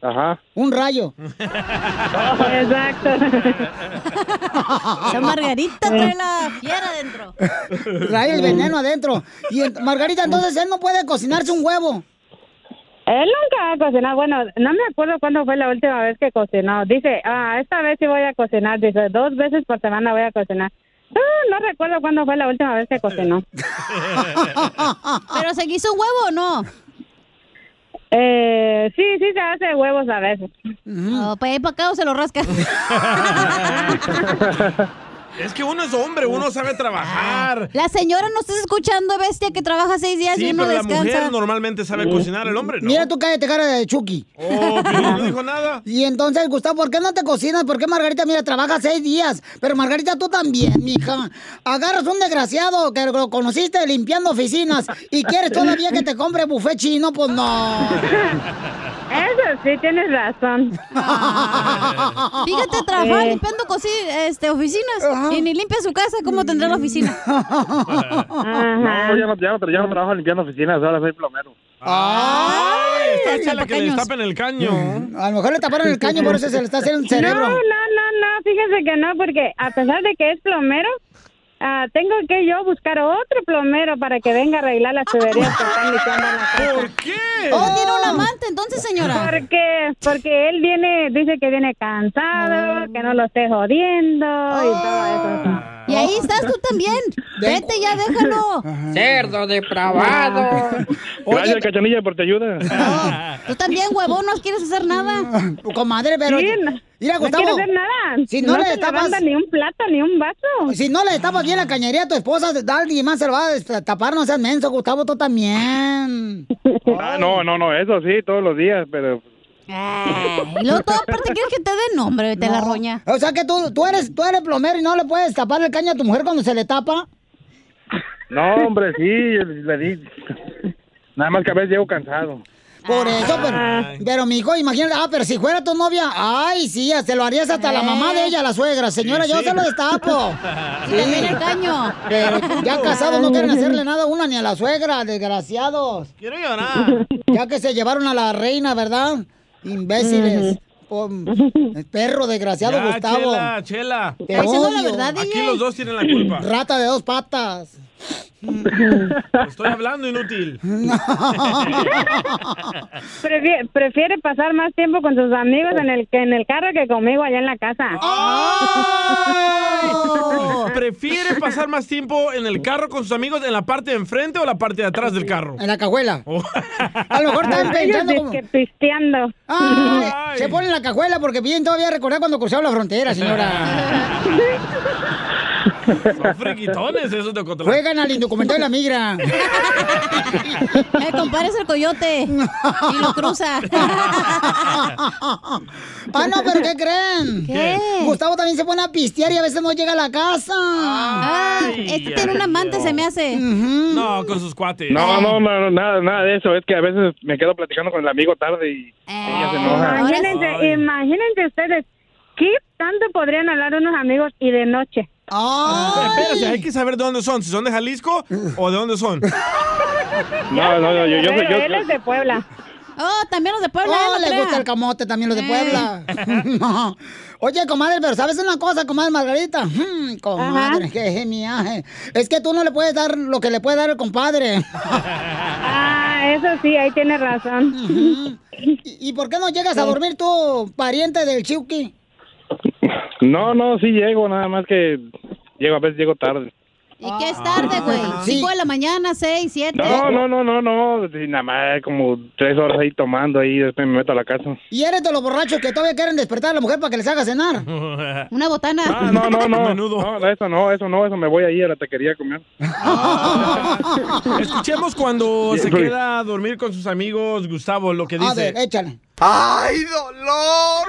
Ajá. Un rayo. Exacto. Esa Margarita trae la fiera adentro. Trae el veneno adentro. Y Margarita, entonces él no puede cocinarse un huevo. Él nunca ha cocinado. Bueno, no me acuerdo cuándo fue la última vez que cocinó. Dice, ah, esta vez sí voy a cocinar. Dice, dos veces por semana voy a cocinar. No, no recuerdo cuándo fue la última vez que cocinó. ¿Pero se quiso un huevo o no? Eh, sí, sí se hace huevos a veces. Oh, para ir para acá o se lo rasca. Es que uno es hombre, uno sabe trabajar. La señora no estás escuchando, bestia, que trabaja seis días y Sí, uno pero la mujer normalmente sabe cocinar, el hombre no. Mira tú cállate cara de Chucky. Oh, no dijo nada. Y entonces, Gustavo, ¿por qué no te cocinas? ¿Por qué Margarita, mira, trabaja seis días? Pero Margarita, tú también, mija. Agarras un desgraciado que lo conociste limpiando oficinas y quieres todavía que te compre buffet chino, pues no. Eso sí, tienes razón. Fíjate, trabajar Eh. limpiando cosi- este, oficinas y ni limpia su casa, ¿cómo tendrá la oficina? No, ya no, ya no, ya no trabajo limpiando oficinas, ahora soy plomero. Ay, está el chela que le destapen el caño. A lo mejor le taparon el caño, por eso se le está haciendo el cerebro. No, no, no, no, fíjese que no, porque a pesar de que es plomero, ah, tengo que yo buscar otro plomero para que venga a arreglar las tuberías que están limpiando en la casa. ¿Por qué? Oh, tiene un amante, entonces, señora. Porque, porque él viene, dice que viene cansado, que no lo esté jodiendo y todo eso. Y ahí estás tú también. Vete ya, déjalo. Cerdo depravado. Gracias, Cachanilla, por tu ayuda. Tú también, huevón, no quieres hacer nada. Comadre, pero... Sí, no- Mira, no Gustavo. quiero hacer nada. Si no, No le levanta ni un plato, ni un vaso. Si no le destapas bien la cañería a tu esposa, alguien más se lo va a destapar, no seas menso, Gustavo, tú también. Ah, no, no, no, eso sí, todos los días, pero Y luego tú aparte quieres que te dé nombre, te la No. roña. O sea que tú, tú eres, tú eres plomero y no le puedes tapar el caño a tu mujer cuando se le tapa. no, hombre, sí, le di. Nada más que a veces llego cansado. Por eso, pero, pero mi hijo, imagínate, ah, pero si fuera tu novia, ay, sí, se lo harías hasta la mamá de ella, la suegra. Señora, Sí, yo sí. se lo destapo. Y también el caño. Pero ya casados no quieren hacerle nada a una ni a la suegra, desgraciados. Quiero llorar. Ya que se llevaron a la reina, ¿verdad? Imbéciles. Perro desgraciado, Ya, Gustavo. Chela, Chela. Te diciendo la odio. verdad, Aquí los dos tienen la culpa. Rata de dos patas. Estoy hablando inútil. Prefie- prefiere pasar más tiempo con sus amigos en el que en el carro que conmigo allá en la casa. ¿Prefiere pasar más tiempo en el carro con sus amigos en la parte de enfrente o la parte de atrás del carro? En la cajuela. A lo mejor están pensando como... que pisteando. Ay, se pone en la cajuela porque bien todavía recordar cuando cruzaron la frontera, señora. Son friquitones esos de Ocotlán. Juegan al indocumentado de la migra. Eh, compadre, es el coyote. Y lo cruza. Ah, no, pero ¿qué creen? ¿Qué? Gustavo también se pone a pistear y a veces no llega a la casa. Ah, este tiene un amante, se me hace. No, con sus cuates. No, no, no, no, nada, nada de eso. Es que a veces me quedo platicando con el amigo tarde y ella se enoja. Imagínense, imagínense ustedes qué tanto podrían hablar unos amigos y de noche. Pero espérate, hay que saber de dónde son. Si son de Jalisco o de dónde son. No, no, no, yo, yo, yo, Él es de Puebla. Oh, también los de Puebla. Oh, no le crea. gusta el camote también los de. Puebla. Oye, comadre, pero ¿sabes una cosa, comadre Margarita? Hmm, comadre, qué geniaje. Es que tú no le puedes dar lo que le puede dar el compadre. Ah, eso sí, ahí tiene razón. ¿Y, y por qué no llegas a dormir tú, pariente del Chiuki? No, no, sí llego, nada más que llego, a veces llego tarde. ¿Y qué es tarde, güey? Cinco de la mañana, seis, siete. No, no, no, no, no, nada más como tres horas ahí tomando ahí, después me meto a la casa. ¿Y eres de los borrachos que todavía quieren despertar a la mujer para que les haga cenar? Una botana. Ah, no, no, no, no, eso no, eso no, eso me voy ahí a la taquería a comer. Escuchemos cuando Sí, se soy- queda a dormir con sus amigos, Gustavo, lo que A dice. ver, échale. ¡Ay, dolor!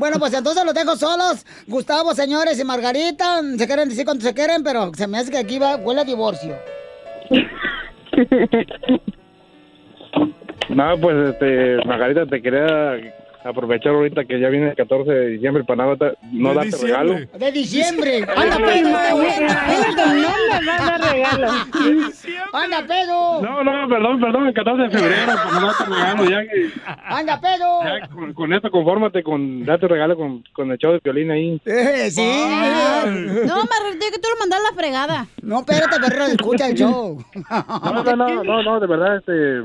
Bueno, pues entonces los dejo solos. Gustavo, señores, y Margarita. Se quieren decir cuánto se quieren, pero se me hace que aquí va, huele a divorcio. No, pues, este, Margarita, te quería aprovechar ahorita que ya viene el 14 de diciembre para no, da- no darte diciembre. regalo. De diciembre. Anda, pedo, no me va a dar regalo. Anda, pedo. No, no, perdón, perdón, el 14 de febrero, para no darte regalo, ya que Anda, pedo. ya con, con esto confórmate con darte regalo con, con el show de violín ahí. Eh, sí. No, Margarita, que tú lo mandas a la fregada. No, espérate, perro, escucha el show. No, no, no, no, no, de verdad, este,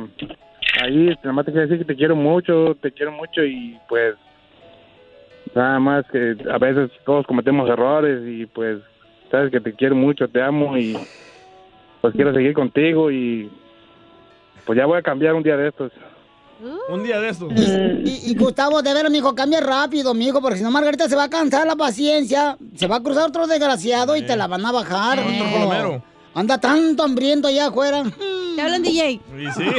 ahí, nada más te quiero decir que te quiero mucho, te quiero mucho y pues, nada más que a veces todos cometemos errores y pues, sabes que te quiero mucho, te amo y pues quiero seguir contigo y pues ya voy a cambiar un día de estos. Un día de estos. Y, y Gustavo, de ver, mijo, cambia rápido, mijo, porque si no, Margarita se va a cansar la paciencia. Se va a cruzar otro desgraciado y te la van a bajar. Otro. Anda tanto hambriento allá afuera. Te hablan, DJ. Y sí.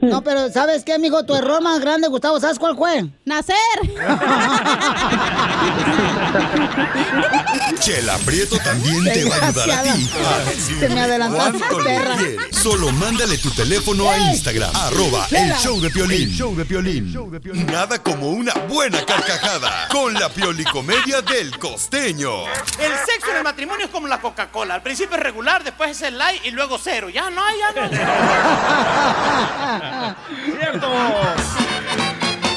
No, pero ¿sabes qué, mijo? Tu error más grande, Gustavo, ¿sabes cuál fue? Nacer. Chela Prieto también te va a ayudar a ti Se me adelantaste, perra. Solo mándale tu teléfono a Instagram, arroba el show de Piolín. Show de Piolín. Nada como una buena carcajada con la piolicomedia del costeño. El sexo en el matrimonio es como la Coca-Cola. Al principio es regular, después es el light y luego cero. Ya no hay, ya no. ¡Cierto!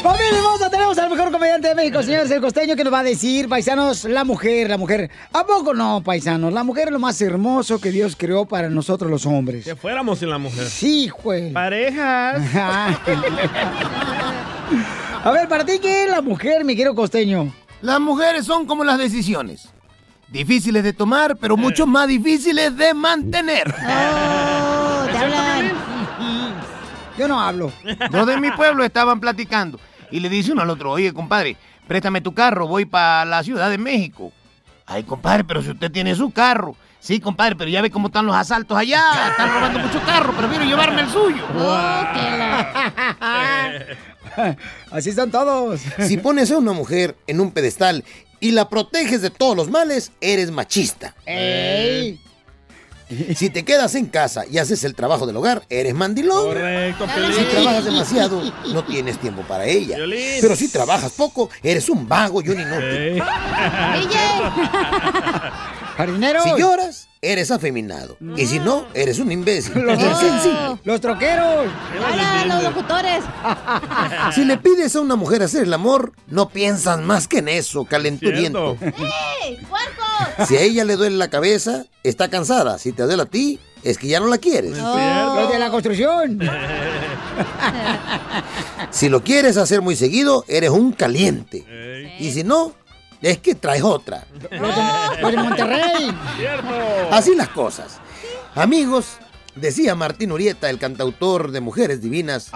Familia hermosa, tenemos al mejor comediante de México, señores, el costeño, que nos va a decir, paisanos, la mujer, la mujer. ¿A poco no, paisanos? La mujer es lo más hermoso que Dios creó para nosotros los hombres. Que fuéramos sin la mujer. Sí, güey. Parejas. A ver, ¿para ti qué es la mujer, mi querido costeño? Las mujeres son como las decisiones. Difíciles de tomar, pero mucho más difíciles de mantener. Oh, te hablan. Yo no hablo. Dos de mi pueblo estaban platicando y le dice uno al otro, oye, compadre, préstame tu carro, voy para la Ciudad de México. Ay, compadre, pero si usted tiene su carro. Sí, compadre, pero ya ve cómo están los asaltos allá. Están robando mucho carro, prefiero llevarme el suyo. Así están todos. Si pones a una mujer en un pedestal y la proteges de todos los males, eres machista. ¡Ey! Si te quedas en casa y haces el trabajo del hogar, eres mandilón. Correcto, Si trabajas demasiado, no tienes tiempo para ella. Piolín. Pero si trabajas poco, eres un vago y un inútil. Jardinero. Si lloras, eres afeminado. Y si no, eres un imbécil. Los, Insensible. los troqueros. Hola, los locutores. Si le pides a una mujer hacer el amor, no piensas más que en eso, calenturiento. ¡Ey, puerco! Si a ella le duele la cabeza, está cansada. Si te duele a ti, es que ya no la quieres. Los de la construcción. Si lo quieres hacer muy seguido, eres un caliente. Y si no, es que traes otra. Los de, Monterrey. Así las cosas. Amigos, decía Martín Urieta, el cantautor de Mujeres Divinas,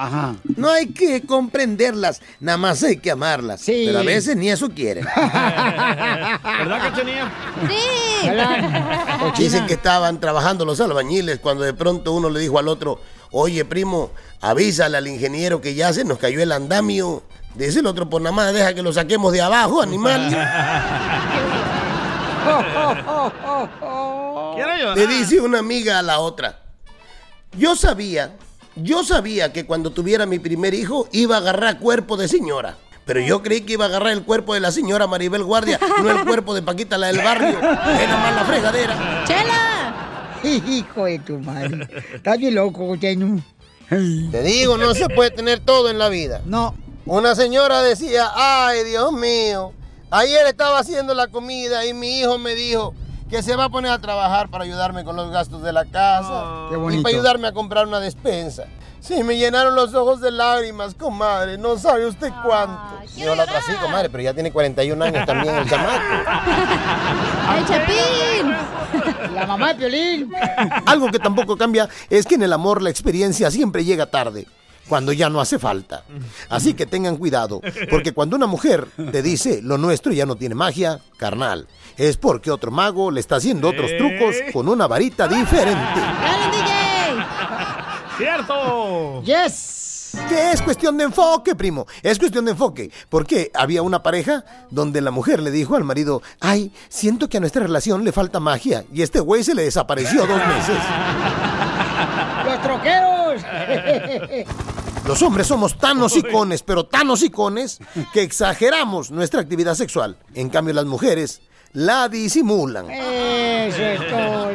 no hay que comprenderlas, nada más hay que amarlas. Sí. Pero a veces ni eso quieren. ¿Verdad, Cachanilla? Sí. Dicen que estaban trabajando los albañiles cuando de pronto uno le dijo al otro, oye primo, avísale al ingeniero que ya se nos cayó el andamio. Dice el otro, por nada más deja que lo saquemos de abajo, animal. Le dice una amiga a la otra. Yo sabía, yo sabía que cuando tuviera mi primer hijo iba a agarrar cuerpo de señora. Pero yo creí que iba a agarrar el cuerpo de la señora Maribel Guardia, no el cuerpo de Paquita, la del barrio. Era más la fregadera. ¡Chela! Hijo de tu madre. Estás bien loco, costeño. Te digo, no se puede tener todo en la vida. No. Una señora decía, ay Dios mío, ayer estaba haciendo la comida y mi hijo me dijo que se va a poner a trabajar para ayudarme con los gastos de la casa Qué y para ayudarme a comprar una despensa. Sí, me llenaron los ojos de lágrimas, comadre, no sabe usted cuánto. Y yo la otra sí, comadre, pero ya tiene 41 años también el chamaco. ¡El Chapín! La mamá de Piolín. Algo que tampoco cambia es que en el amor la experiencia siempre llega tarde, cuando ya no hace falta. Así que tengan cuidado, porque cuando una mujer te dice lo nuestro ya no tiene magia, carnal, es porque otro mago le está haciendo otros trucos con una varita diferente. ¡Dale, DJ! ¡Cierto! ¡Yes! Que es cuestión de enfoque, primo. Es cuestión de enfoque. Porque había una pareja donde la mujer le dijo al marido, ay, siento que a nuestra relación le falta magia. Y este güey se le desapareció dos meses. ¡Los troqueros! Los hombres somos tan hocicones, pero tan hocicones, que exageramos nuestra actividad sexual. En cambio, las mujeres la disimulan. Eso es todo.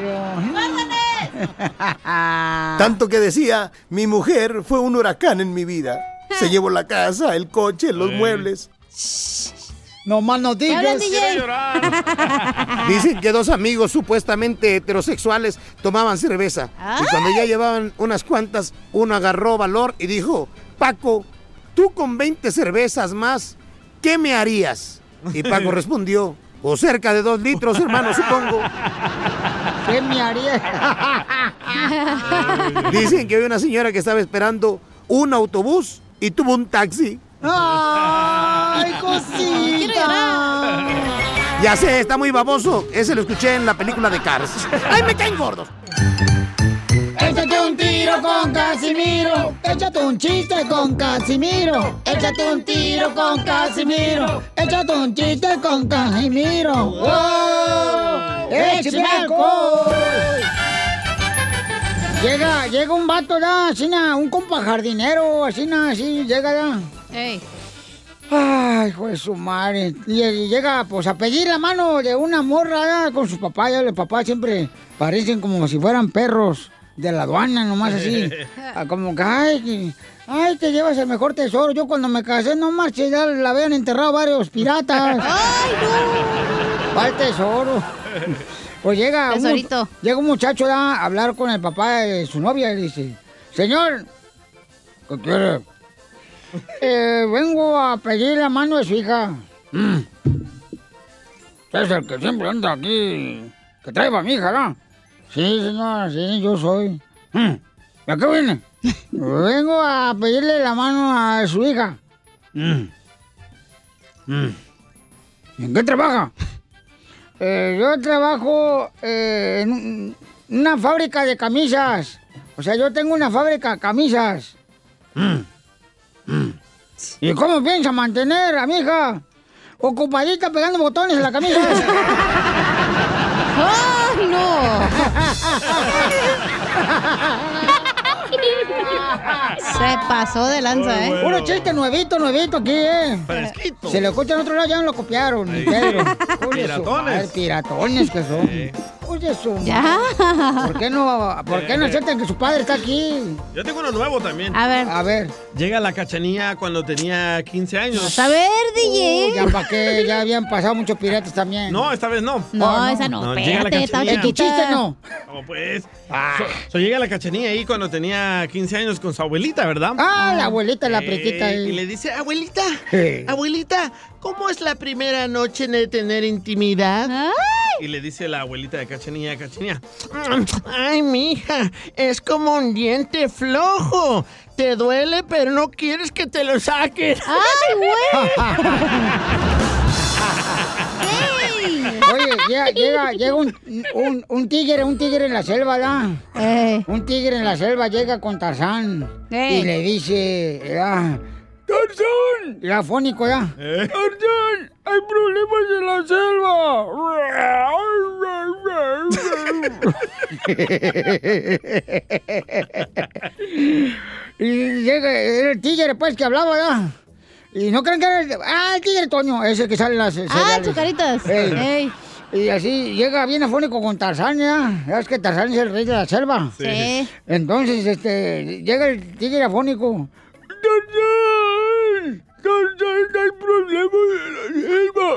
Tanto que decía, mi mujer fue un huracán en mi vida. Se llevó la casa, el coche, los muebles. No más no ¿Qué hablan, digas. DJ? Dicen que dos amigos supuestamente heterosexuales tomaban cerveza. Y cuando ya llevaban unas cuantas, uno agarró valor y dijo, Paco, tú con 20 cervezas más, ¿qué me harías? Y Paco respondió, o cerca de dos litros, hermano, supongo. ¿Qué me haría? Dicen que había una señora que estaba esperando un autobús y tuvo un taxi. ¡Ay, Quiero cosita! llorar. Ya sé, está muy baboso. Ese lo escuché en la película de Cars. ¡Ay, me caen gordos! Échate un tiro con Casimiro. Échate un chiste con Casimiro. Échate un tiro con Casimiro. Échate un chiste con Casimiro. ¡Wow! ¡Échame alcohol! Llega, llega un vato, da, así, na, un compa jardinero, así, na, así, llega, da. Ey. Ay, hijo de su madre. Y, y llega, pues, a pedir la mano de una morra da, con su papá. Ya los papás siempre parecen como si fueran perros de la aduana, nomás así. Ah, Como que, ay, que- ay, te llevas el mejor tesoro. Yo cuando me casé, no marches, ya la habían enterrado varios piratas. ¡Ay, no! ¿Cuál tesoro? Pues llega un, llega un muchacho a hablar con el papá de su novia y dice, señor, ¿qué quiere? eh, vengo a pedir la mano de su hija. Mm. Es el que siempre anda aquí, que trae a mi hija, ¿no? Sí, señora, sí, yo soy. Mm. ¿Y a qué viene? Vengo a pedirle la mano a su hija. Mm. Mm. ¿En qué trabaja? Eh, yo trabajo eh, en un- una fábrica de camisas. O sea, yo tengo una fábrica de camisas. Mm. Mm. ¿Y cómo piensa mantener a mi hija ocupadita pegando botones en la camisa? ¡Ay, Se pasó de lanza, ¿eh? Puro chiste nuevito, nuevito aquí, ¿eh? Fresquito. Se lo escuchan en otro lado, ya no lo copiaron, ni Pedro. Piratones. piratones que son. Oye, su Ya. ¿Por qué no, por qué no aceptan que su padre está aquí? Yo tengo uno nuevo también. A ver. A ver. Llega la cachanía cuando tenía 15 años. A ver, DJ. Uh, ya para qué, ya habían pasado muchos piratas también. No, esta vez no. No, esa no, llega la cachanía. Tu chiste no. Oh, pues. So, so llega la cachanía ahí cuando tenía 15 años con su abuelita, ¿verdad? Ah, la abuelita, la Eh, pretita ahí. Y le dice, abuelita, Eh. abuelita, ¿cómo es la primera noche de tener intimidad? Y le dice la abuelita de Cachanía, Cachanía, ay, mija, es como un diente flojo. Te duele, pero no quieres que te lo saquen. ¡Ay, Oye, llega, llega, llega un, un, un tigre, un tigre en la selva, ¿da? Un tigre en la selva llega con Tarzán y le dice, ah, ¡Tarzán! Y afónico, ¿ya? ¡Tarzán! ¡Hay problemas en la selva! y llega era el tigre, pues, que hablaba, ¿ya? Y no creen que era el... Ah, el tigre Toño, ese que sale en las... Ah, Chucaritas. Ey. Y así llega bien afónico con Tarzán, ¿ya? Ya es que Tarzán es el rey de la selva. Sí. Sí. Entonces, este, llega el tigre afónico. ¡Tarzán! ¡Tarzán, hay problemas selva!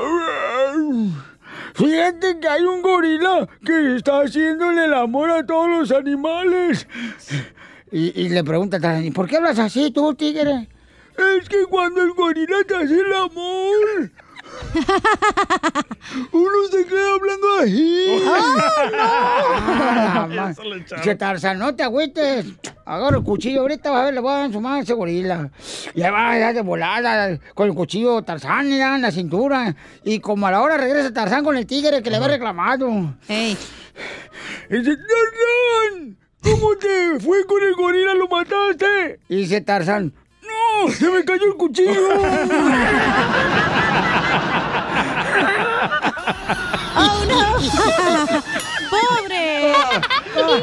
Fíjate que hay un gorila que está haciéndole el amor a todos los animales. Y, y le pregunta a Tarzán, ¿y por qué hablas así tú, tigre? Es que cuando el gorila te hace el amor... Uno se queda así. Ah, ma- Dice Tarzán, no te agüites. Agarra el cuchillo, ahorita va a ver, le voy a dar en su mano a ese gorila. Ya va, ya de volada, con el cuchillo Tarzán ya en la cintura. Y como a la hora regresa Tarzán con el tigre que le había reclamado. Y dice, Tarzán, ¿cómo te fue con el gorila? ¿Lo mataste? Y dice Tarzán, no, se me cayó el cuchillo. ¡Oh, no! ¡Pobre! Muy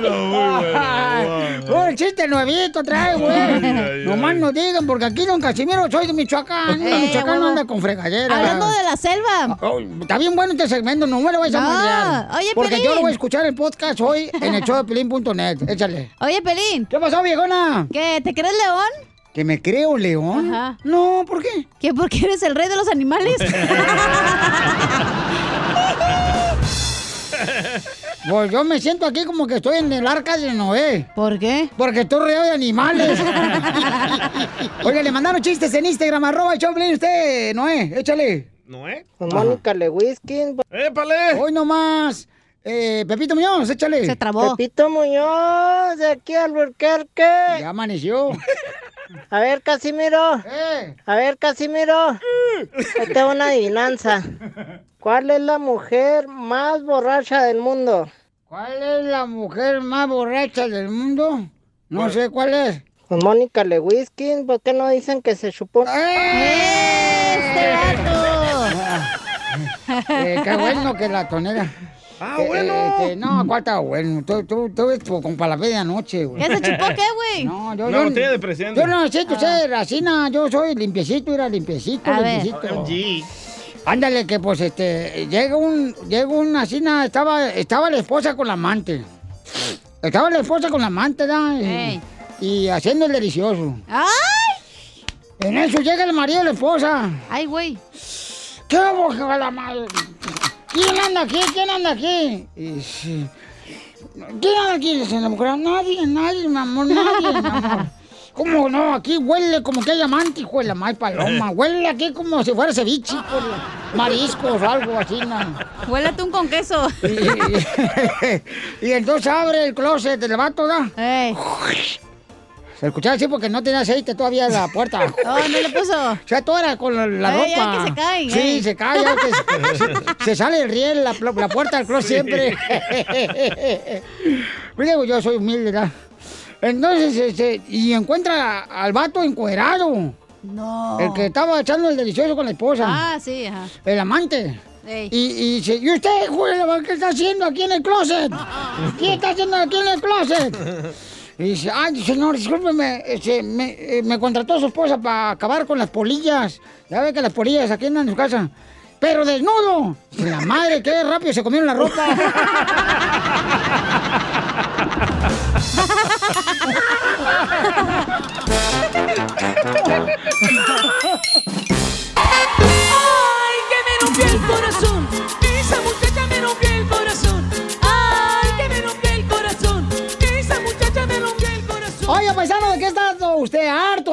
bueno, muy Oh, el chiste nuevito trae, güey. Nomás ay. no digan, porque aquí don Casimiro soy de Michoacán. Eh, Michoacán no huevo. anda con fregadera. Hablando de la selva. Oh, está bien bueno este segmento, no me lo vais a No. moldear. Oye, Porque Pelín. yo lo voy a escuchar el podcast hoy en el showdepelín.net. Échale. Oye, Pelín. ¿Qué pasó, viejona? ¿Qué? ¿Te crees león? ¿Que me creo león? Ajá. No, ¿por qué? ¿Que porque eres el rey de los animales? Pues yo me siento aquí como que estoy en el arca de Noé. ¿Por qué? Porque estoy rodeado de animales. Oye, le mandaron chistes en Instagram, arroba el usted, Noé, échale. ¿No, eh? Con Mónica Lewinsky. ¡Épale! Hoy nomás. Eh, Pepito Muñoz, échale. Se trabó. Pepito Muñoz, de aquí al Burquerque. Ya amaneció. A ver, Casimiro. Eh. A ver, Casimiro. Ahí tengo una adivinanza. ¿Cuál es la mujer más borracha del mundo? ¿Cuál es la mujer más borracha del mundo? No sé cuál es. Con Mónica Lewinsky. ¿Por qué no dicen que se chupó? ¡Este Eh, qué bueno que la tonera. Ah, Eh, bueno. eh, este, no, ¿cuál está bueno? Tú, tú, tú eres como para la media noche, güey. ¿Ya se chupó qué, güey? No, yo, Una yo, botella de presidente. yo no necesito ser así, no, yo soy limpiecito, era limpiecito, A ver. limpiecito. OMG. Ándale, que pues este, llega un, llega una asina, estaba, estaba la esposa con la amante. Estaba la esposa con la amante, ¿da? Y, y haciendo el delicioso. ¡Ay! En eso llega el marido de la esposa. ¡Ay, güey! ¿Qué boja la madre? ¿Quién anda aquí? ¿Quién anda aquí? Y sí, ¿Quién anda aquí? Dice la mujer. Nadie, nadie, mi amor, nadie, mi amor. ¿Cómo no? Aquí huele como que hay amante, hijo de la mal paloma. Huele aquí como si fuera ceviche, por mariscos o algo así, ¿no? Huele atún con queso. Y, y entonces abre el closet del vato, ¿da? Se escuchaba así porque no tenía aceite todavía en la puerta. Oh, no le puso. O sea, todo era con la, la Ay, ropa. ay, que se caen, Sí, ay. se cae. ya que se, se- se sale el riel, la, la puerta del closet siempre. Pues digo, yo soy humilde, ¿verdad? Entonces, este, y encuentra al vato encuerado. No. El que estaba echando el delicioso con la esposa. Ah, sí, ajá. El amante. Ey. Y, y dice, ¿y usted, güey, qué está haciendo aquí en el closet? ¿Qué está haciendo aquí en el closet? Y dice, ay, señor, discúlpeme, este, me, eh, me contrató su esposa para acabar con las polillas. Ya ve que las polillas aquí andan en su casa. Pero desnudo. La madre, qué rápido se comieron la ropa.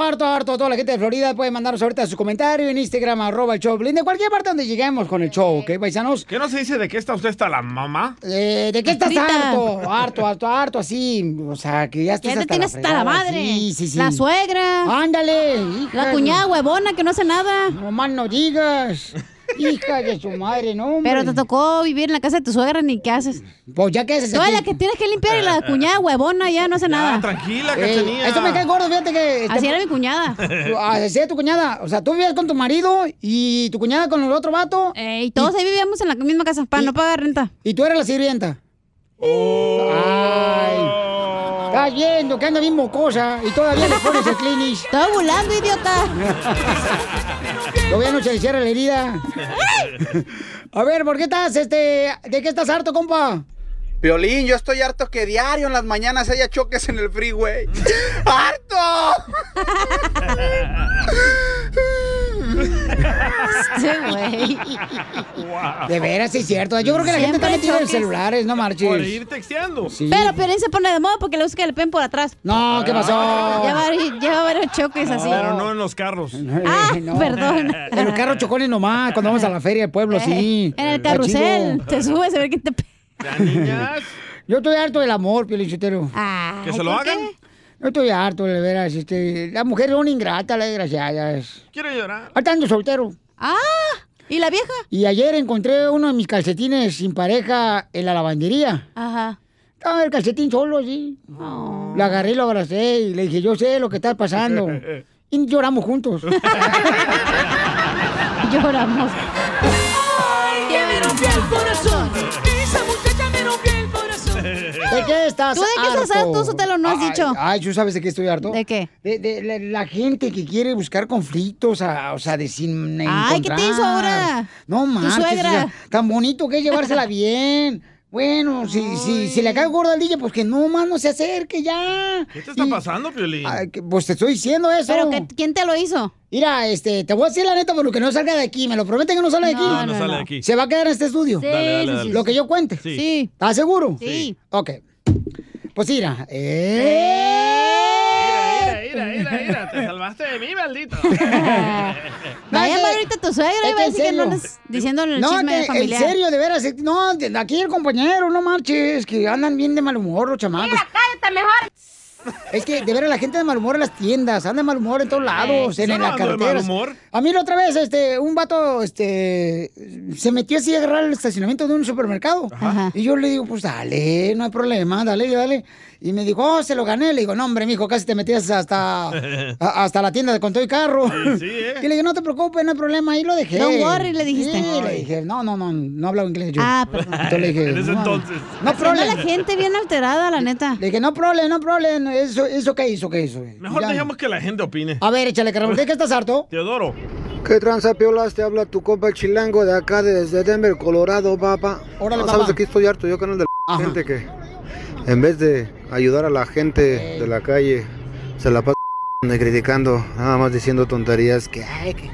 harto, harto? Toda la gente de Florida puede mandarnos ahorita su comentario en Instagram, arroba el show. de cualquier parte donde lleguemos con el show, ¿ok, paisanos? ¿Qué no se dice de qué está usted hasta la mamá? Eh, ¿De qué estás Frita. harto? Harto, harto, harto, así. O sea, que ya estás Ya te hasta tienes la hasta la fregada. madre. Sí, sí, sí. La suegra. Ándale, hija. La cuñada huevona que no hace nada. No más no digas. Hija de su madre, no, hombre. Pero te tocó vivir en la casa de tu suegra, ni qué haces. Pues ya que haces Tú la que tienes que limpiar y la cuñada huevona ya no hace nada. tranquila, Cachanilla. esto me cae gordo, fíjate que... este, Así era mi cuñada. Así era tu cuñada. O sea, tú vivías con tu marido y tu cuñada con el otro vato. Y todos ahí vivíamos en la misma casa para no pagar renta. Y tú eras la sirvienta. Oh. Ay. Estás viendo que anda bien mocosa y todavía le pones el clinic. Estaba volando, idiota. Todavía no se le cierra la herida. A ver, ¿por qué estás, este, de qué estás harto, compa? Violín, yo estoy harto que diario en las mañanas haya choques en el freeway. ¡Harto! Este güey. De veras, sí es cierto. Yo creo que la gente está metida en choques. celulares, no marches. Por ir texteando. Sí. Pero Piolín se pone de moda porque le gusta que le peguen por atrás. No, ¿qué pasó? Lleva, vari- lleva varios choques así. Pero no en los carros. Ah, No. perdón. En los carros chocones nomás, cuando vamos a la feria del pueblo, sí. En el carrusel. Te subes a ver qué te pe- niñas. Yo estoy harto del amor, Piolichotero. ¿Que se lo hagan? Yo estoy harto, de veras. Este, las mujeres son ingratas, las desgraciadas. Quiero llorar. Ahorita ando soltero. Ah, ¿y la vieja? Y ayer encontré uno de mis calcetines sin pareja en la lavandería. Ajá. Estaba el calcetín solo, sí. Lo agarré y lo abracé y le dije, yo sé lo que está pasando. Y lloramos juntos. Lloramos. ¡Ay, que me rompió el corazón! ¿De qué estás ¿Tú de qué estás harto, Sotelo? No has Ay, dicho. Ay, ¿tú sabes de qué estoy harto? ¿De qué? De, de la, la gente que quiere buscar conflictos, a- o sea, de sin Ay, ¿qué te hizo encontrar. ahora? No Tu manches, suegra. o sea, tan bonito que es llevársela bien. Bueno, si, si, si le cae gordo al DJ, pues que no más no se acerque ya. ¿Qué te está pasando, Piolín? Ay, que- pues te estoy diciendo eso. ¿Pero que- quién te lo hizo? Mira, este, te voy a decir la neta por lo que no salga de aquí. ¿Me lo prometen que no sale de aquí? No, no sale de aquí. ¿Se va a quedar en este estudio? Sí, Dale, dale, dale. Lo que yo cuente. Sí. Sí. ¿Estás seguro? Sí. Ok. Pues mira. Eh... Mira, mira, mira, mira. Te salvaste de mí, maldito. Va a llamar ahorita tu suegra y va a decir que no serio. andas diciendo el No, chisme que familiar. en serio, de veras. eh, No, de- aquí el compañero, no marches, que andan bien de mal humor los chamacos. cállate mejor. Es que de veras la gente de mal humor en las tiendas, anda de mal humor en todos lados, en, en no las ando de mal carreteras. humor. A mí la otra vez, este, un vato, este, se metió así a agarrar el estacionamiento de un supermercado. Ajá. Y yo le digo, pues dale, no hay problema, dale, dale. Y me dijo, oh, se lo gané. Le digo, no, hombre, mijo, casi te metías hasta, a- hasta la tienda con todo y carro. Sí, sí, ¿eh? Y le dije, no te preocupes, no hay problema, ahí lo dejé. Don't worry, le dijiste. Sí, le dije, no, no, no, no hablaba inglés yo. Ah, perdón. Entonces le dije, En ese no, entonces. No problema. la gente bien alterada, la neta. Le dije, no problema, no problema. Eso, eso qué hizo, qué hizo. Mejor Ya. dejemos que la gente opine. A ver, échale, carnal. ¿De qué estás harto? Teodoro. ¿Qué tranza, piolas? Te habla tu compa el chilango de acá, desde Denver, Colorado, papá. Órale, no, papá. sabes de qué estoy harto yo, canal de la gente que en vez de ayudar a la gente de la calle, se la pasa criticando, nada más diciendo tonterías que, ay, que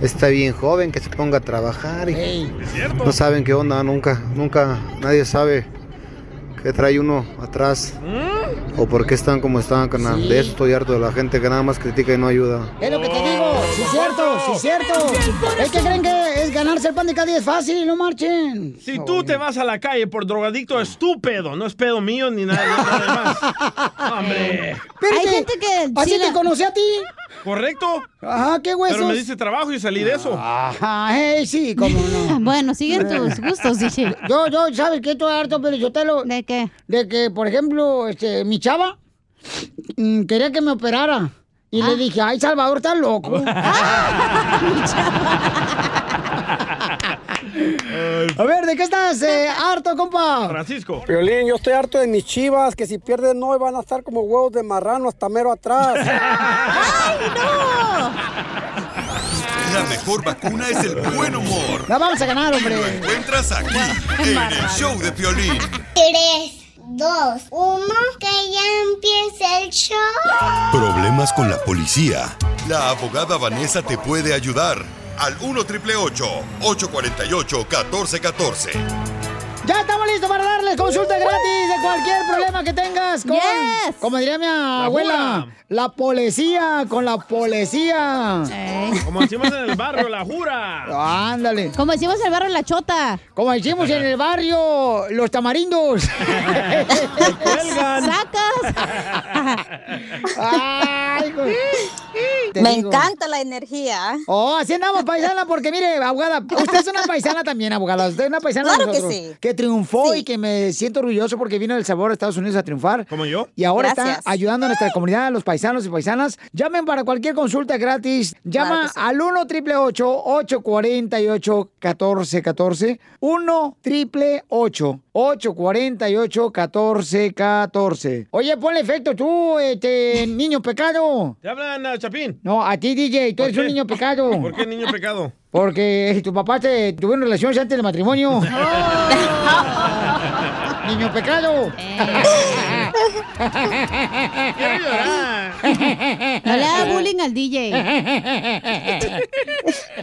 está bien joven, que se ponga a trabajar y no saben qué onda, nunca, nunca, nadie sabe que trae uno atrás. ¿O por qué están como están, carnal? De eso estoy harto de la gente que nada más critica y no ayuda. Es lo que te digo, sí es cierto, sí es cierto. Es que creen que es ganarse el pan de cada día es fácil, no marchen. Si tú te vas a la calle por drogadicto, es tu pedo, no es pedo mío ni nada, nada más. Hombre. Hay gente que... ¿Así te conocí a ti? ¿Correcto? Ajá, qué huesos. Pero me dice trabajo y salí de eso. Ajá, hey, sí, cómo no. Bueno, siguen tus gustos, dije. Yo, yo, ¿sabes qué? Estoy harto, pero yo te lo... ¿De qué? De que, por ejemplo, este, mi chava mm, quería que me operara. Y le dije, ay, Salvador, estás loco. A ver, ¿de qué estás eh, harto, compa? Francisco. Violín, yo estoy harto de mis chivas, que si pierden hoy van a estar como huevos de marrano hasta mero atrás. La mejor vacuna es el buen humor. La vamos a ganar, hombre. Lo encuentras aquí, en el show de Piolín. 3, 2, 1, que ya empiece el show. Problemas con la policía. La abogada Vanessa te puede ayudar. Al 1 triple 848 1414. Ya estamos listos para darles consulta gratis de cualquier problema que tengas con, Yes. como diría mi abuela, la policía, con la policía. Como decimos en el barrio, la jura. Ándale. Como decimos en el barrio La Chota. Como decimos en el barrio, los tamarindos. ¡Sacas! Ay, güey. Te Me digo. encanta la energía. Oh, así andamos, paisana, porque mire, abogada, usted es una paisana también, abogada. Usted es una paisana de Claro que sí. que triunfó y que me siento orgulloso porque vino del sabor a Estados Unidos a triunfar. ¿Como yo? Y ahora está Gracias. ayudando a nuestra comunidad, a los paisanos y paisanas. Llamen para cualquier consulta gratis. Llama Claro sí. al 1 888 848 1414 1 888 848 1414 Oye, ponle efecto tú, este niño pecado. ¿Te hablan, ah, Chapín? No, a ti, DJ, tú ¿Por eres un niño pecado. ¿Por qué niño pecado? Porque tu papá te tuvieron relaciones antes del matrimonio. Niño pecado. Quiero llorar. No le hagas bullying al DJ.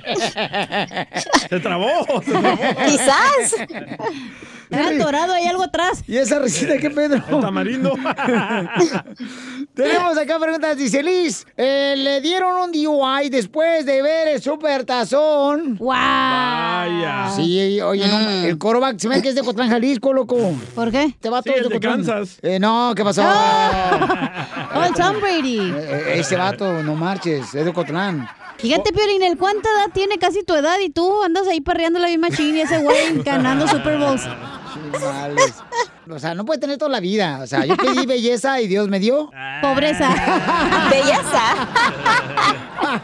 Se trabó, se trabó. Quizás. Está atorado, hay algo atrás. ¿Y esa risita qué, Pedro? El tamarindo. Tenemos acá preguntas. Dice Liz, eh, le dieron un DUI después de ver el super tazón. ¡Wow! Vaya. Sí, oye, no, el Corovac se ve que es de Cotlán, Jalisco, loco. ¿Por qué? Te va Sí, todo el de Cotlán. Kansas. Eh, no, ¿qué pasó? Oh, el Tom Brady. Eh, eh, ese vato, no marches, es de Cotlán. Fíjate, Piolín, ¿el cuánta edad tiene casi tu edad? Y tú andas ahí perreando la misma ching y ese güey ganando Super Bowls. O sea, no puede tener toda la vida. O sea, yo pedí belleza y Dios me dio. Pobreza. Belleza.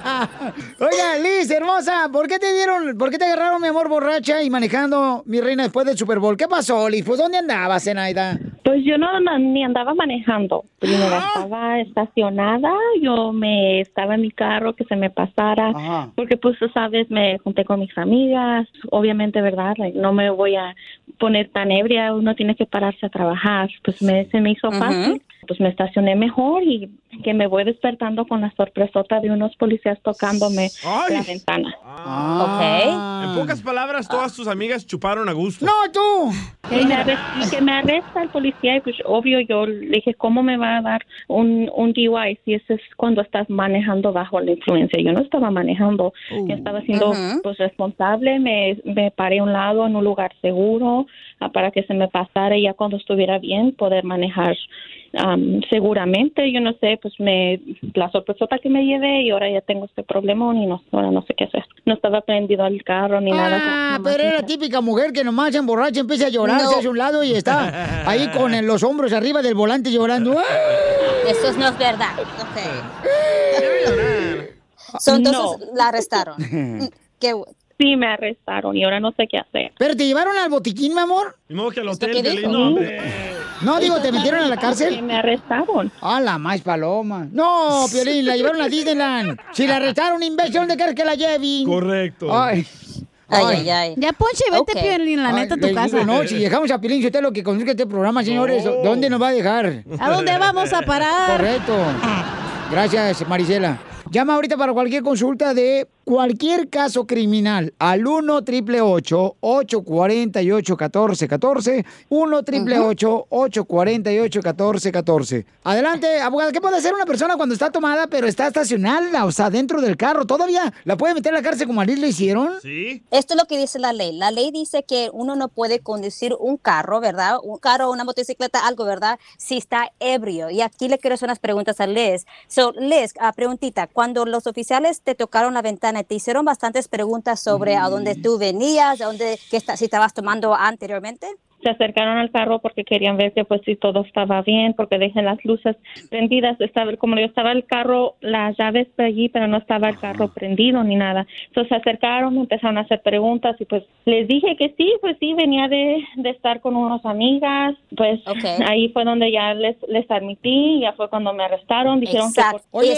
Oiga, Liz, hermosa, ¿por qué te dieron, por qué te agarraron, mi amor, borracha y manejando, mi reina, después del Super Bowl? ¿Qué pasó, Liz? Pues, ¿dónde andabas, Zenaida? Pues yo no, no- ni andaba manejando. Primero estaba estacionada, yo me estaba en mi carro que se me pasara, porque pues tú sabes, me junté con mis amigas, obviamente, ¿verdad? Like, no me voy a poner tan ebria, uno tiene que pararse a trabajar. Pues me, se me hizo fácil. Pues me estacioné mejor y que me voy despertando con la sorpresota de unos policías tocándome Ay. la ventana. En pocas palabras, todas tus amigas chuparon a gusto. ¡No, tú! Y, me que me arresta el policía y pues obvio yo le dije, ¿cómo me va a dar un, un DUI si ese es cuando estás manejando bajo la influencia? Yo no estaba manejando, yo estaba siendo Ujú. pues responsable, me, me paré a un lado en un lugar seguro ah, para que se me pasara y ya cuando estuviera bien poder manejar am, seguramente, yo no sé, pues me la sorpresota que me llevé y ahora ya tengo este problema y no, ahora no sé qué hacer. No estaba prendido el carro ni nada. Ah, pero era la típica mujer que nomás se emborracha, empieza a llorar, No. se hace a un lado y está ahí con los hombros arriba del volante llorando. ¡Ah! Eso no es verdad. Ok. So, entonces la arrestaron. Qué Sí, me arrestaron y ahora no sé qué hacer. ¿Pero te llevaron al botiquín, mi amor? No, que al ¿Esto hotel? No, digo, ¿te metieron a la cárcel? Sí, me arrestaron. Ah, la más paloma. No, Piolín, la llevaron a Disneyland. Si la arrestaron, imbécil, ¿dónde crees que la lleven? Correcto. Ay. Ay, ay, ay. Ya, Ponche, vete, Ok. Piolín, la neta, a tu casa. digo, no, si dejamos a Piolín, si usted lo que conduzca este programa, señores, ¿dónde nos va a dejar? ¿A dónde vamos a parar? Correcto. Gracias, Marisela. Llama ahorita para cualquier consulta de cualquier caso criminal al 1 888 848 1414 1 888 848 1414 Adelante, abogada, ¿qué puede hacer una persona cuando está tomada pero está estacionada, o sea, dentro del carro? ¿Todavía la puede meter a la cárcel como a Liz le hicieron? Sí. Esto es lo que dice la ley. La ley dice que uno no puede conducir un carro, ¿verdad? Un carro, una motocicleta, algo, ¿verdad? Si está ebrio. Y aquí le quiero hacer unas preguntas a Liz. So, Liz, ah, preguntita, cuando los oficiales te tocaron la ventana, te hicieron bastantes preguntas sobre a dónde tú venías, a dónde, qué está- si estabas tomando anteriormente. Se acercaron al carro porque querían ver que pues si todo estaba bien, porque dejen las luces prendidas. Estaba, como yo estaba el carro, las llaves de allí, pero no estaba el carro prendido ni nada. Entonces se acercaron, empezaron a hacer preguntas y pues les dije que sí, pues sí, venía de, de estar con unas amigas. Pues ahí fue donde ya les, les admití, ya fue cuando me arrestaron. Dijeron que por- Oye,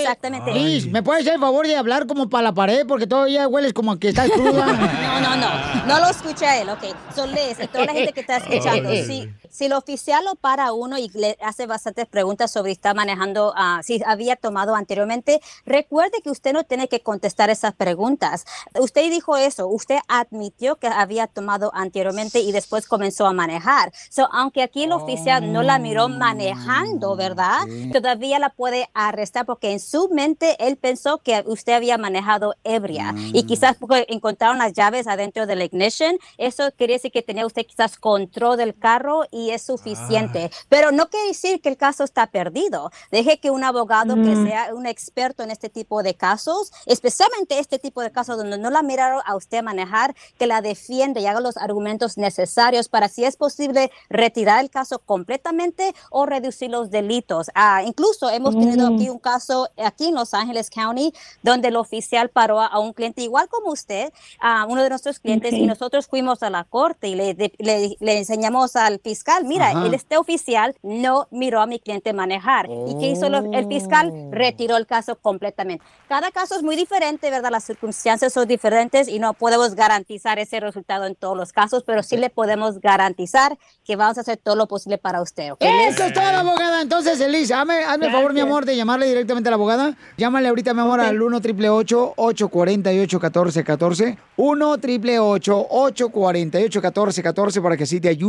Liz, ¿me puedes hacer el favor de hablar como para la pared? Porque todavía hueles como que estás cruda. No, no, no. No lo escucha él, ok. So, Liz, y toda la gente que está escuchando, si, si el oficial lo para uno y le hace bastantes preguntas sobre si está manejando, ah, si había tomado anteriormente, recuerde que usted no tiene que contestar esas preguntas. Usted dijo eso, usted admitió que había tomado anteriormente y después comenzó a manejar. So, aunque aquí el oficial no la miró manejando, ¿verdad? Todavía la puede arrestar porque en su mente él pensó que usted había manejado ebria y quizás porque encontraron las llaves adentro del ignition, eso quiere decir que tenía usted quizás control del carro y es suficiente. Pero no quiere decir que el caso está perdido. Deje que un abogado que Mm. sea un experto en este tipo de casos, especialmente este tipo de casos donde no la miraron a usted manejar, que la defiende y haga los argumentos necesarios para si es posible retirar el caso completamente o reducir los delitos. Ah, incluso hemos tenido Mm. aquí un caso aquí en Los Ángeles County donde el oficial paró a, un cliente igual como usted, a uno de nuestros clientes, Ok. y nosotros fuimos a la corte y le, de- le, le enseñamos al fiscal, mira, Ajá. el este oficial no miró a mi cliente manejar. ¿Y qué hizo lo- el fiscal? Retiró el caso completamente. Cada caso es muy diferente, ¿verdad? Las circunstancias son diferentes y no podemos garantizar ese resultado en todos los casos, pero sí le podemos garantizar que vamos a hacer todo lo posible para usted. ¿ok? Eso es todo, abogada. Entonces, Elisa, hazme, hazme el favor, mi amor, de llamarle directamente a la abogada. Llámale ahorita, mi amor, al 1 888 848 1414 1 888 848 1414 para que así te ayude.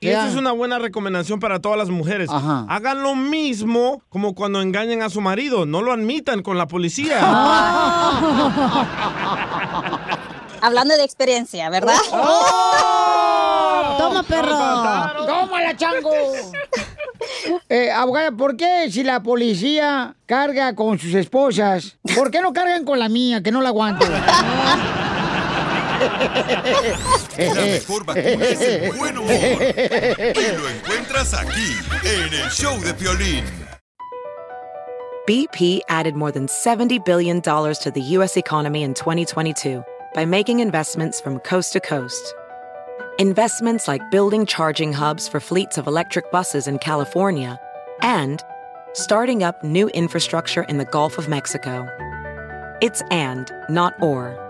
Y esta es una buena recomendación para todas las mujeres. Hagan lo mismo como cuando engañan a su marido. No lo admitan con la policía. Hablando de experiencia, ¿verdad? ¡Toma, perro! ¡Tómala, chango! Eh, abogada, ¿por qué si la policía carga con sus esposas, por qué no cargan con la mía, que no la aguanto? Mejor vacuna es el buen humor. Y lo encuentras aquí, en el show de Piolín. BP added more than $70 billion to the U.S. economy in 2022 by making investments from coast to coast. Investments like building charging hubs for fleets of electric buses in California and starting up new infrastructure in the Gulf of Mexico. It's and, not or.